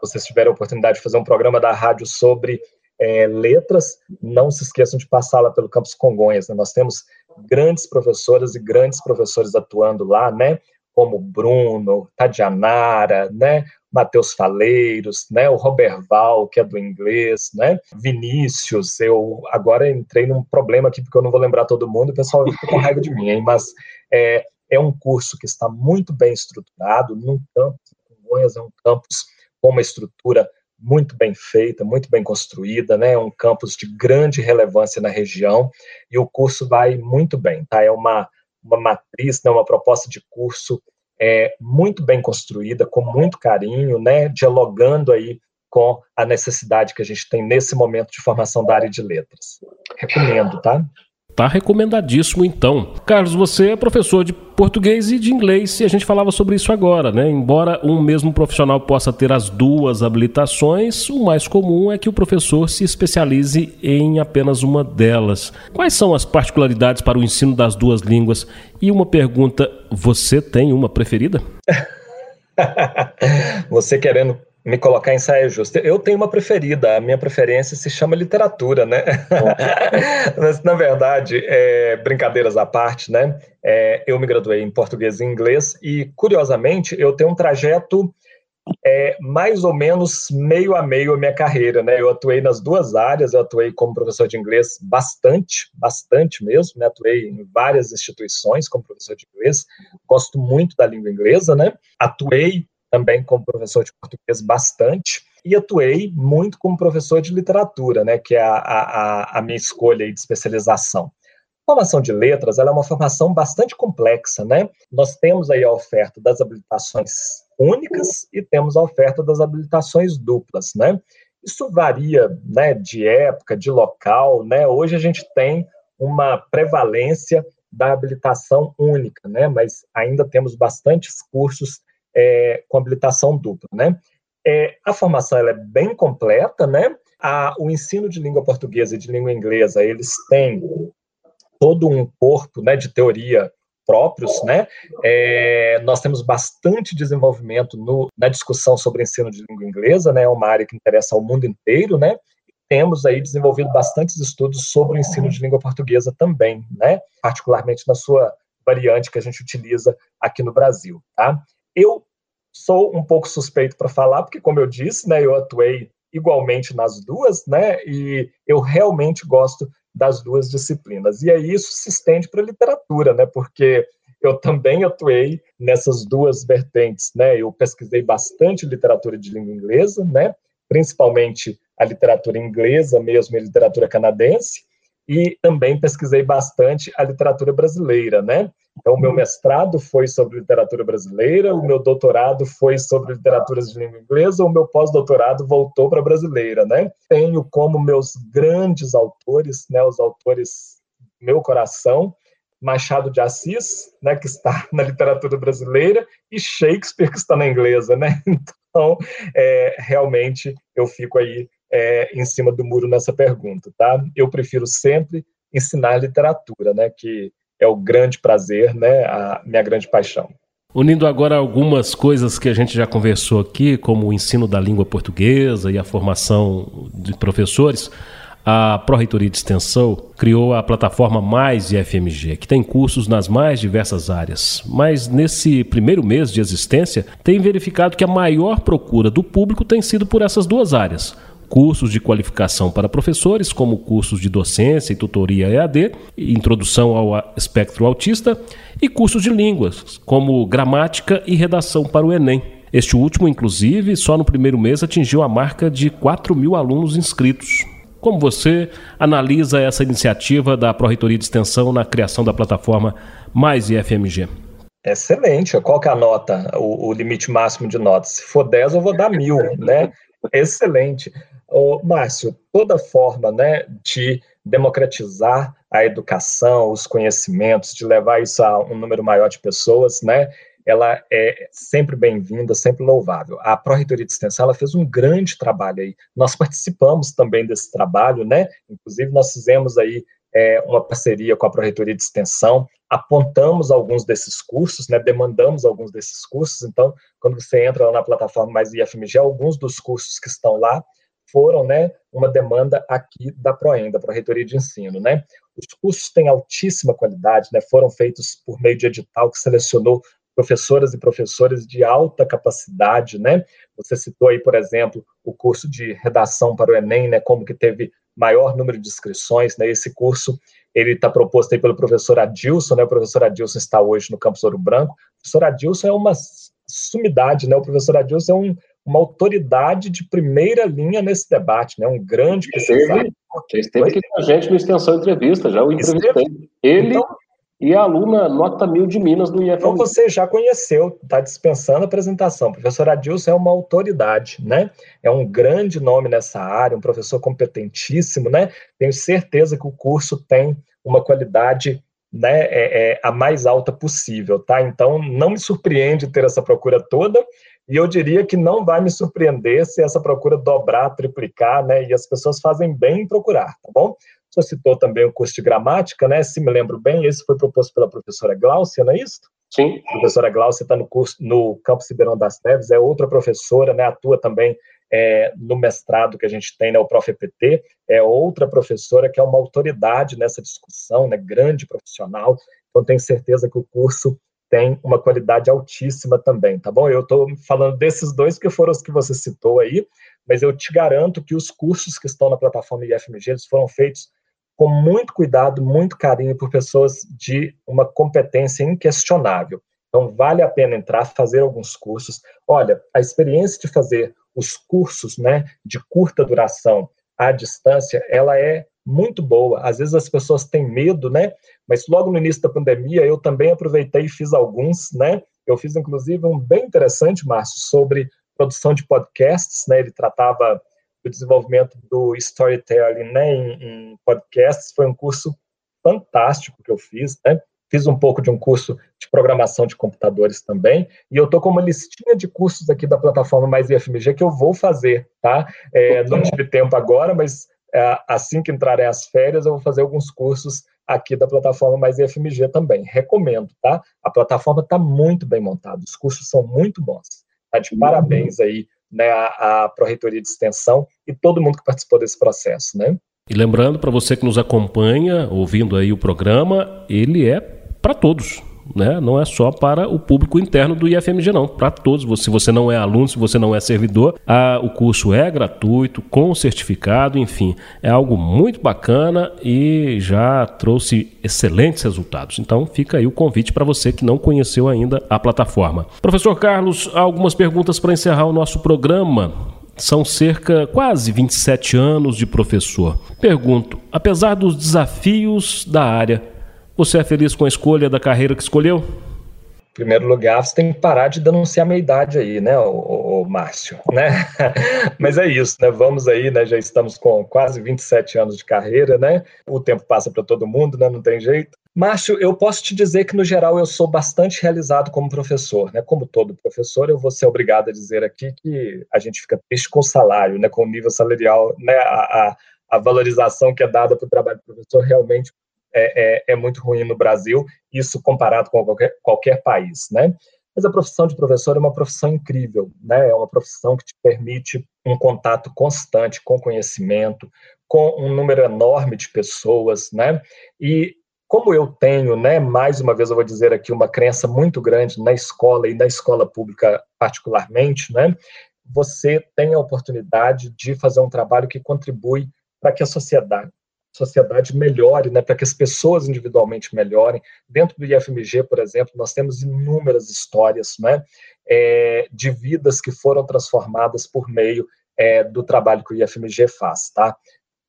vocês tiverem a oportunidade de fazer um programa da rádio sobre é, letras, não se esqueçam de passá-la pelo campus Congonhas. Né? Nós temos grandes professoras e grandes professores atuando lá, né? Como Bruno, Tadianara, né? Matheus Faleiros, né, o Roberval, que é do inglês, né, Vinícius, eu agora entrei num problema aqui porque eu não vou lembrar todo mundo, o pessoal fica com raiva de mim, hein, mas é, é um curso que está muito bem estruturado, num campus, Congonhas é um campus com uma estrutura muito bem feita, muito bem construída, né? É um campus de grande relevância na região e o curso vai muito bem, tá? É uma, uma matriz, né? uma proposta de curso é, muito bem construída, com muito carinho, né, dialogando aí com a necessidade que a gente tem nesse momento de formação da área de letras. Recomendo, tá? Tá recomendadíssimo então. Carlos, você é professor de português e de inglês e a gente falava sobre isso agora, né? Embora um mesmo profissional possa ter as duas habilitações, o mais comum é que o professor se especialize em apenas uma delas. Quais são as particularidades para o ensino das duas línguas? E uma pergunta: você tem uma preferida? você querendo me colocar em saia justa. Eu tenho uma preferida, a minha preferência se chama literatura, né? Mas, na verdade, é, brincadeiras à parte, né? É, eu me graduei em português e inglês e, curiosamente, eu tenho um trajeto é, mais ou menos meio a meio a minha carreira, né? Eu atuei nas duas áreas, eu atuei como professor de inglês bastante, bastante mesmo, né? Atuei em várias instituições como professor de inglês, gosto muito da língua inglesa, né? Atuei também como professor de português bastante, e atuei muito como professor de literatura, né, que é a, a, a minha escolha de especialização. formação de letras ela é uma formação bastante complexa, né? Nós temos aí a oferta das habilitações únicas e temos a oferta das habilitações duplas, né? Isso varia, né, de época, de local, né? Hoje a gente tem uma prevalência da habilitação única, né? Mas ainda temos bastantes cursos é, com habilitação dupla, né? É, a formação ela é bem completa, né? A, o ensino de língua portuguesa e de língua inglesa, eles têm todo um corpo né, de teoria próprios, né? É, nós temos bastante desenvolvimento no, na discussão sobre ensino de língua inglesa, né? É uma área que interessa ao mundo inteiro, né? Temos aí desenvolvido bastantes estudos sobre o ensino de língua portuguesa também, né? Particularmente na sua variante que a gente utiliza aqui no Brasil, tá? Eu sou um pouco suspeito para falar, porque como eu disse, né, eu atuei igualmente nas duas, né? E eu realmente gosto das duas disciplinas. E aí isso se estende para a literatura, né? Porque eu também atuei nessas duas vertentes, né? Eu pesquisei bastante literatura de língua inglesa, né? Principalmente a literatura inglesa mesmo e a literatura canadense, e também pesquisei bastante a literatura brasileira, né? Então, o meu mestrado foi sobre literatura brasileira, o meu doutorado foi sobre literaturas de língua inglesa, o meu pós-doutorado voltou para a brasileira, né? Tenho como meus grandes autores, né, os autores do meu coração, Machado de Assis, né, que está na literatura brasileira, e Shakespeare, que está na inglesa, né? Então, é, realmente, eu fico aí é, em cima do muro nessa pergunta, tá? Eu prefiro sempre ensinar literatura, né? Que é o grande prazer, né, a minha grande paixão. Unindo agora algumas coisas que a gente já conversou aqui, como o ensino da língua portuguesa e a formação de professores, a Pró-Reitoria de Extensão criou a plataforma Mais IFMG, que tem cursos nas mais diversas áreas. Mas nesse primeiro mês de existência, tem verificado que a maior procura do público tem sido por essas duas áreas: cursos de qualificação para professores, como cursos de docência e tutoria EAD, introdução ao espectro autista, e cursos de línguas, como gramática e redação para o Enem. Este último, inclusive, só no primeiro mês atingiu a marca de 4 mil alunos inscritos. Como você analisa essa iniciativa da Pró-Reitoria de Extensão na criação da plataforma Mais IFMG? Excelente. Qual que é a nota, o, o limite máximo de notas? Se for 10, eu vou dar mil, né? Excelente. Ô, Márcio, toda forma né, de democratizar a educação, os conhecimentos, de levar isso a um número maior de pessoas, né, ela é sempre bem-vinda, sempre louvável. A Pró-Reitoria de Extensão ela fez um grande trabalho aí. Nós participamos também desse trabalho, né? Inclusive, nós fizemos aí é, uma parceria com a Pró-Reitoria de Extensão, apontamos alguns desses cursos, né, demandamos alguns desses cursos, então, quando você entra lá na plataforma Mais IFMG, alguns dos cursos que estão lá foram né, uma demanda aqui da PROEM, da Pró-Reitoria de Ensino. Né? Os cursos têm altíssima qualidade, né, foram feitos por meio de edital que selecionou professoras e professores de alta capacidade, né? Você citou aí, por exemplo, o curso de redação para o Enem, né? Como que teve maior número de inscrições, né? Esse curso ele está proposto aí pelo professor Adilson, né? O professor Adilson está hoje no Campus Ouro Branco. O professor Adilson é uma sumidade, né? O professor Adilson é um uma autoridade de primeira linha nesse debate, né? um grande pesquisador. Esteve aqui com a gente no Extensão Entrevista, já o entrevistei. Ele então, e a aluna nota mil de Minas do IFM. Então você já conheceu, está dispensando a apresentação. O professor Adilson é uma autoridade, né? É um grande nome nessa área, um professor competentíssimo, né? Tenho certeza que o curso tem uma qualidade né, é, é, a mais alta possível, tá? Então, não me surpreende ter essa procura toda, e eu diria que não vai me surpreender se essa procura dobrar, triplicar, né? E as pessoas fazem bem em procurar, tá bom? Você citou também o curso de gramática, né? Se me lembro bem, esse foi proposto pela professora Glaucia, não é isso? Sim. A professora Glaucia está no curso no Campus Ribeirão das Neves, é outra professora, né? Atua também é, no mestrado que a gente tem, né? O Prof. EPT, é outra professora que é uma autoridade nessa discussão, né? Grande profissional. Então, tenho certeza que o curso tem uma qualidade altíssima também, tá bom? Eu estou falando desses dois que foram os que você citou aí, mas eu te garanto que os cursos que estão na plataforma IFMG, eles foram feitos com muito cuidado, muito carinho por pessoas de uma competência inquestionável. Então, vale a pena entrar, fazer alguns cursos. Olha, a experiência de fazer os cursos né, de curta duração à distância, ela é muito boa. Às vezes as pessoas têm medo, né? Mas logo no início da pandemia eu também aproveitei e fiz alguns, né? Eu fiz inclusive um bem interessante, Márcio, sobre produção de podcasts, né? Ele tratava do desenvolvimento do storytelling, né, em, em podcasts. Foi um curso fantástico que eu fiz, né? Fiz um pouco de um curso de programação de computadores também, e eu tô com uma listinha de cursos aqui da plataforma Mais IFMG que eu vou fazer, tá? É, não tive tempo agora, mas assim que entrarem as férias, eu vou fazer alguns cursos aqui da plataforma Mais IFMG também. Recomendo, tá? A plataforma está muito bem montada, os cursos são muito bons. Tá de parabéns aí, né, a, a Pró-Reitoria de Extensão e todo mundo que participou desse processo, né? E lembrando para você que nos acompanha, ouvindo aí o programa, ele é para todos né? Não é só para o público interno do IFMG, não. Para todos. Se você não é aluno, se você não é servidor, a, o curso é gratuito, com certificado, enfim. É algo muito bacana e já trouxe excelentes resultados. Então fica aí o convite para você que não conheceu ainda a plataforma. Professor Carlos, algumas perguntas para encerrar o nosso programa. São cerca quase 27 anos de professor. Pergunto, apesar dos desafios da área, você é feliz com a escolha da carreira que escolheu? Em primeiro lugar, você tem que parar de denunciar a minha idade aí, né, o, Márcio, né? Mas é isso, né? Vamos aí, né? Já estamos com quase 27 anos de carreira, né? O tempo passa para todo mundo, né? Não tem jeito. Márcio, eu posso te dizer que, no geral, eu sou bastante realizado como professor, né? Como todo professor, eu vou ser obrigado a dizer aqui que a gente fica triste com o salário, né? Com o nível salarial, né? A, a, a valorização que é dada para o trabalho do professor realmente é, é, é, muito ruim no Brasil, isso comparado com qualquer, qualquer país, né? Mas a profissão de professor é uma profissão incrível, né? É uma profissão que te permite um contato constante com conhecimento, com um número enorme de pessoas, né? E como eu tenho, né, mais uma vez eu vou dizer aqui, uma crença muito grande na escola e na escola pública particularmente, né? Você tem a oportunidade de fazer um trabalho que contribui para que a sociedade, sociedade melhore, né, para que as pessoas individualmente melhorem. Dentro do IFMG, por exemplo, nós temos inúmeras histórias né, é, de vidas que foram transformadas por meio é, do trabalho que o IFMG faz. Tá?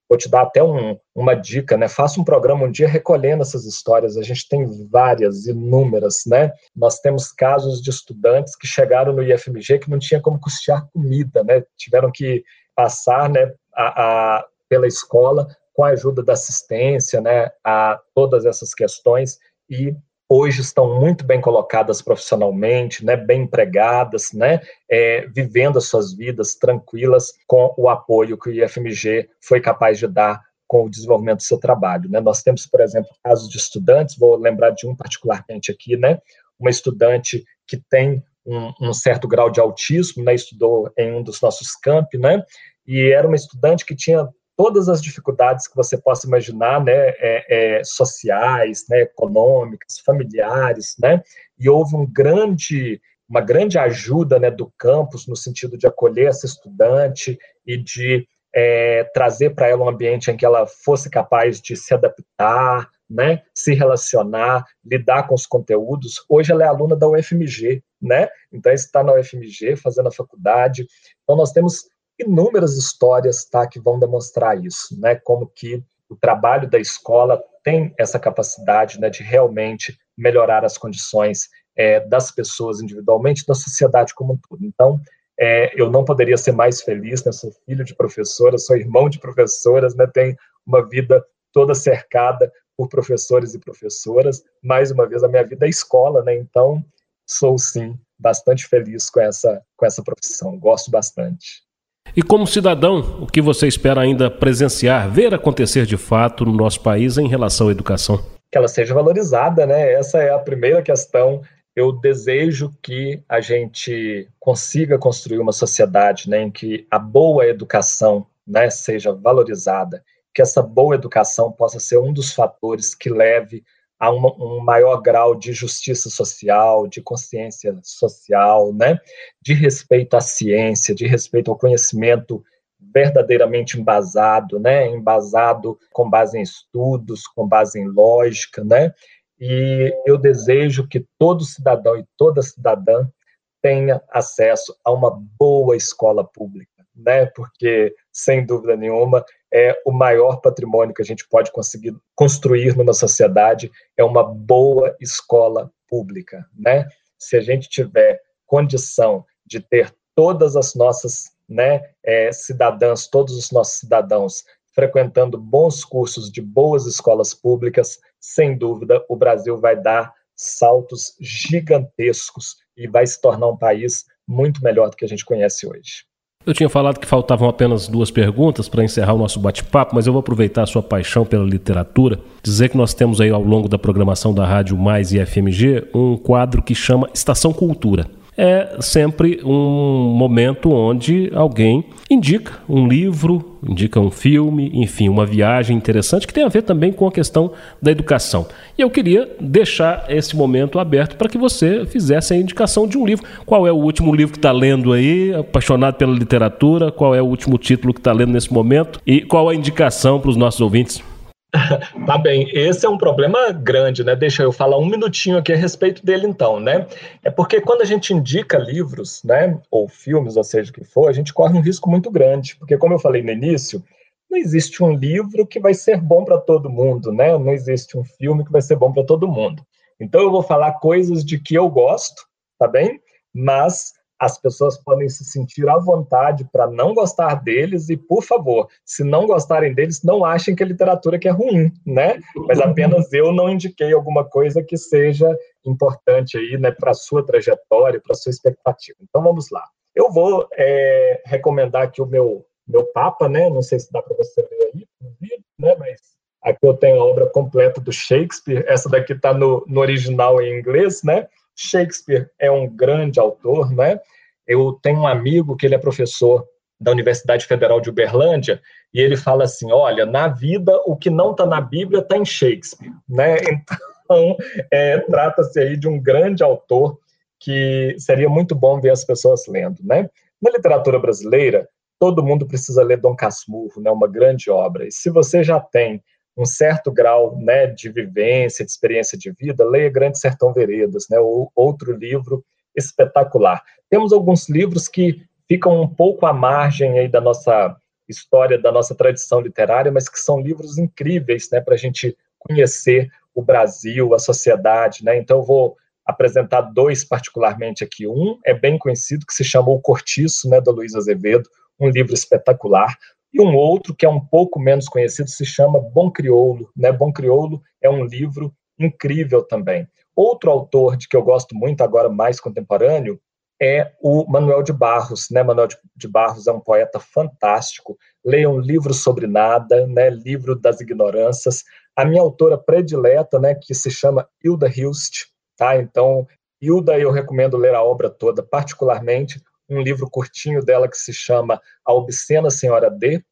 Vou te dar até um, uma dica, né? Faça um programa um dia recolhendo essas histórias. A gente tem várias, inúmeras, né? Nós temos casos de estudantes que chegaram no IFMG que não tinha como custear comida, né? Tiveram que passar, né, a, a pela escola com a ajuda da assistência, né, a todas essas questões e hoje estão muito bem colocadas profissionalmente, né, bem empregadas, né, é, vivendo as suas vidas tranquilas com o apoio que o IFMG foi capaz de dar com o desenvolvimento do seu trabalho. Né. Nós temos, por exemplo, casos de estudantes, vou lembrar de um particularmente aqui, né, uma estudante que tem um, um certo grau de autismo, né, estudou em um dos nossos campi, né, e era uma estudante que tinha todas as dificuldades que você possa imaginar, né, é, é, sociais, né, econômicas, familiares, né, e houve um grande, uma grande ajuda, né, do campus no sentido de acolher essa estudante e de é, trazer para ela um ambiente em que ela fosse capaz de se adaptar, né, se relacionar, lidar com os conteúdos. Hoje ela é aluna da UFMG, né, então está na UFMG fazendo a faculdade. Então nós temos inúmeras histórias tá, que vão demonstrar isso, né? Como que o trabalho da escola tem essa capacidade né, de realmente melhorar as condições é, das pessoas individualmente, da sociedade como um todo. Então, é, eu não poderia ser mais feliz, né? Sou filho de professora, sou irmão de professoras, né? Tenho uma vida toda cercada por professores e professoras. Mais uma vez, a minha vida é escola, né? Então, sou sim bastante feliz com essa com essa profissão. Gosto bastante. E como cidadão, o que você espera ainda presenciar, ver acontecer de fato no nosso país em relação à educação? Que ela seja valorizada, né? Essa é a primeira questão. Eu desejo que a gente consiga construir uma sociedade né, em que a boa educação né, seja valorizada, que essa boa educação possa ser um dos fatores que leve a uma, um maior grau de justiça social, de consciência social, né? de respeito à ciência, de respeito ao conhecimento verdadeiramente embasado, né? embasado com base em estudos, com base em lógica, né? E eu desejo que todo cidadão e toda cidadã tenha acesso a uma boa escola pública, né? Porque, sem dúvida nenhuma, é o maior patrimônio que a gente pode conseguir construir numa sociedade é uma boa escola pública, né? Se a gente tiver condição de ter todas as nossas né, é, cidadãs, todos os nossos cidadãos frequentando bons cursos de boas escolas públicas, sem dúvida o Brasil vai dar saltos gigantescos e vai se tornar um país muito melhor do que a gente conhece hoje. Eu tinha falado que faltavam apenas duas perguntas para encerrar o nosso bate-papo, mas eu vou aproveitar a sua paixão pela literatura, dizer que nós temos aí ao longo da programação da Rádio Mais e FMG um quadro que chama Estação Cultura é sempre um momento onde alguém indica um livro, indica um filme, enfim, uma viagem interessante que tem a ver também com a questão da educação. E eu queria deixar esse momento aberto para que você fizesse a indicação de um livro. Qual é o último livro que está lendo aí, apaixonado pela literatura? Qual é o último título que está lendo nesse momento? E qual a indicação para os nossos ouvintes? Tá bem, esse é um problema grande, né? Deixa eu falar um minutinho aqui a respeito dele, então, né? É porque quando a gente indica livros, né, ou filmes, ou seja o que for, a gente corre um risco muito grande, porque como eu falei no início, não existe um livro que vai ser bom para todo mundo, né? Não existe um filme que vai ser bom para todo mundo. Então eu vou falar coisas de que eu gosto, tá bem? Mas as pessoas podem se sentir à vontade para não gostar deles e, por favor, se não gostarem deles, não achem que a literatura que é ruim, né? Mas apenas eu não indiquei alguma coisa que seja importante aí, né, para sua trajetória, para sua expectativa. Então vamos lá. Eu vou é, recomendar aqui o meu meu Papa, né? Não sei se dá para você ver aí né? Mas aqui eu tenho a obra completa do Shakespeare. Essa daqui está no, no original em inglês, né? Shakespeare é um grande autor, né? Eu tenho um amigo que ele é professor da Universidade Federal de Uberlândia e ele fala assim: olha, na vida o que não está na Bíblia está em Shakespeare, né? Então é, trata-se aí de um grande autor que seria muito bom ver as pessoas lendo, né? Na literatura brasileira, todo mundo precisa ler Dom Casmurro, né? Uma grande obra. E se você já tem um certo grau né, de vivência, de experiência de vida, leia Grande Sertão Veredas, né, ou outro livro espetacular. Temos alguns livros que ficam um pouco à margem aí da nossa história, da nossa tradição literária, mas que são livros incríveis né, para a gente conhecer o Brasil, a sociedade. Né? Então, eu vou apresentar dois particularmente aqui. Um é bem conhecido, que se chama O Cortiço, né, da Luiz Azevedo, um livro espetacular. E um outro, que é um pouco menos conhecido, se chama Bom Crioulo. Né? Bom Crioulo é um livro incrível também. Outro autor de que eu gosto muito, agora mais contemporâneo, é o Manuel de Barros. Né? Manuel de Barros é um poeta fantástico. Leiam livros sobre nada, né? livro das ignorâncias. A minha autora predileta, né, que se chama Hilda Hilst. Tá? Então, Hilda, eu recomendo ler a obra toda, particularmente um livro curtinho dela que se chama A Obscena Senhora D.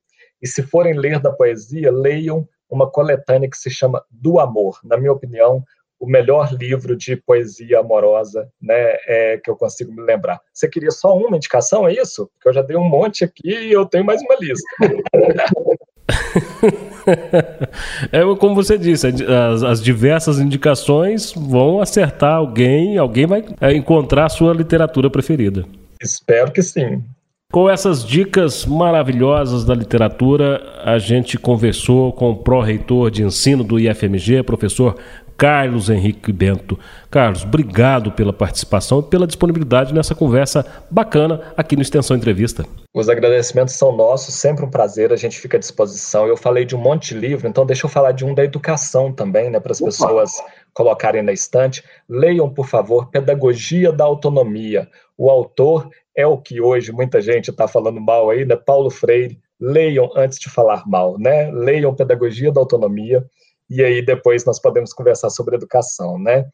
E se forem ler da poesia, leiam uma coletânea que se chama Do Amor. Na minha opinião, o melhor livro de poesia amorosa né, é, que eu consigo me lembrar. Você queria só uma indicação, é isso? Porque eu já dei um monte aqui e eu tenho mais uma lista. é como você disse, as, as, diversas indicações vão acertar alguém, alguém vai é, encontrar a sua literatura preferida. Espero que sim. Com essas dicas maravilhosas da literatura, a gente conversou com o pró-reitor de ensino do IFMG, professor Carlos Henrique Bento. Carlos, obrigado pela participação e pela disponibilidade nessa conversa bacana aqui no Extensão Entrevista. Os agradecimentos são nossos, sempre um prazer, a gente fica à disposição. Eu falei de um monte de livro, então deixa eu falar de um da educação também, né, para as pessoas colocarem na estante. Leiam, por favor, Pedagogia da Autonomia. O autor é o que hoje muita gente está falando mal aí, né? Paulo Freire. Leiam antes de falar mal, né? Leiam Pedagogia da Autonomia e aí depois nós podemos conversar sobre educação, né?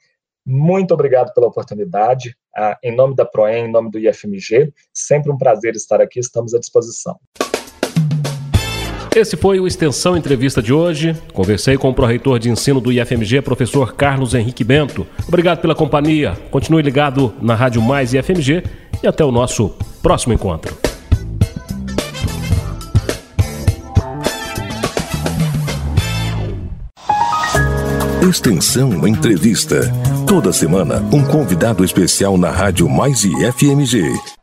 Muito obrigado pela oportunidade. Ah, em nome da Proem, em nome do IFMG, sempre um prazer estar aqui, estamos à disposição. Esse foi o Extensão Entrevista de hoje. Conversei com o pró-reitor de ensino do IFMG, professor Carlos Henrique Bento. Obrigado pela companhia. Continue ligado na Rádio Mais IFMG e até o nosso próximo encontro. Extensão Entrevista. Toda semana, um convidado especial na Rádio Mais IFMG.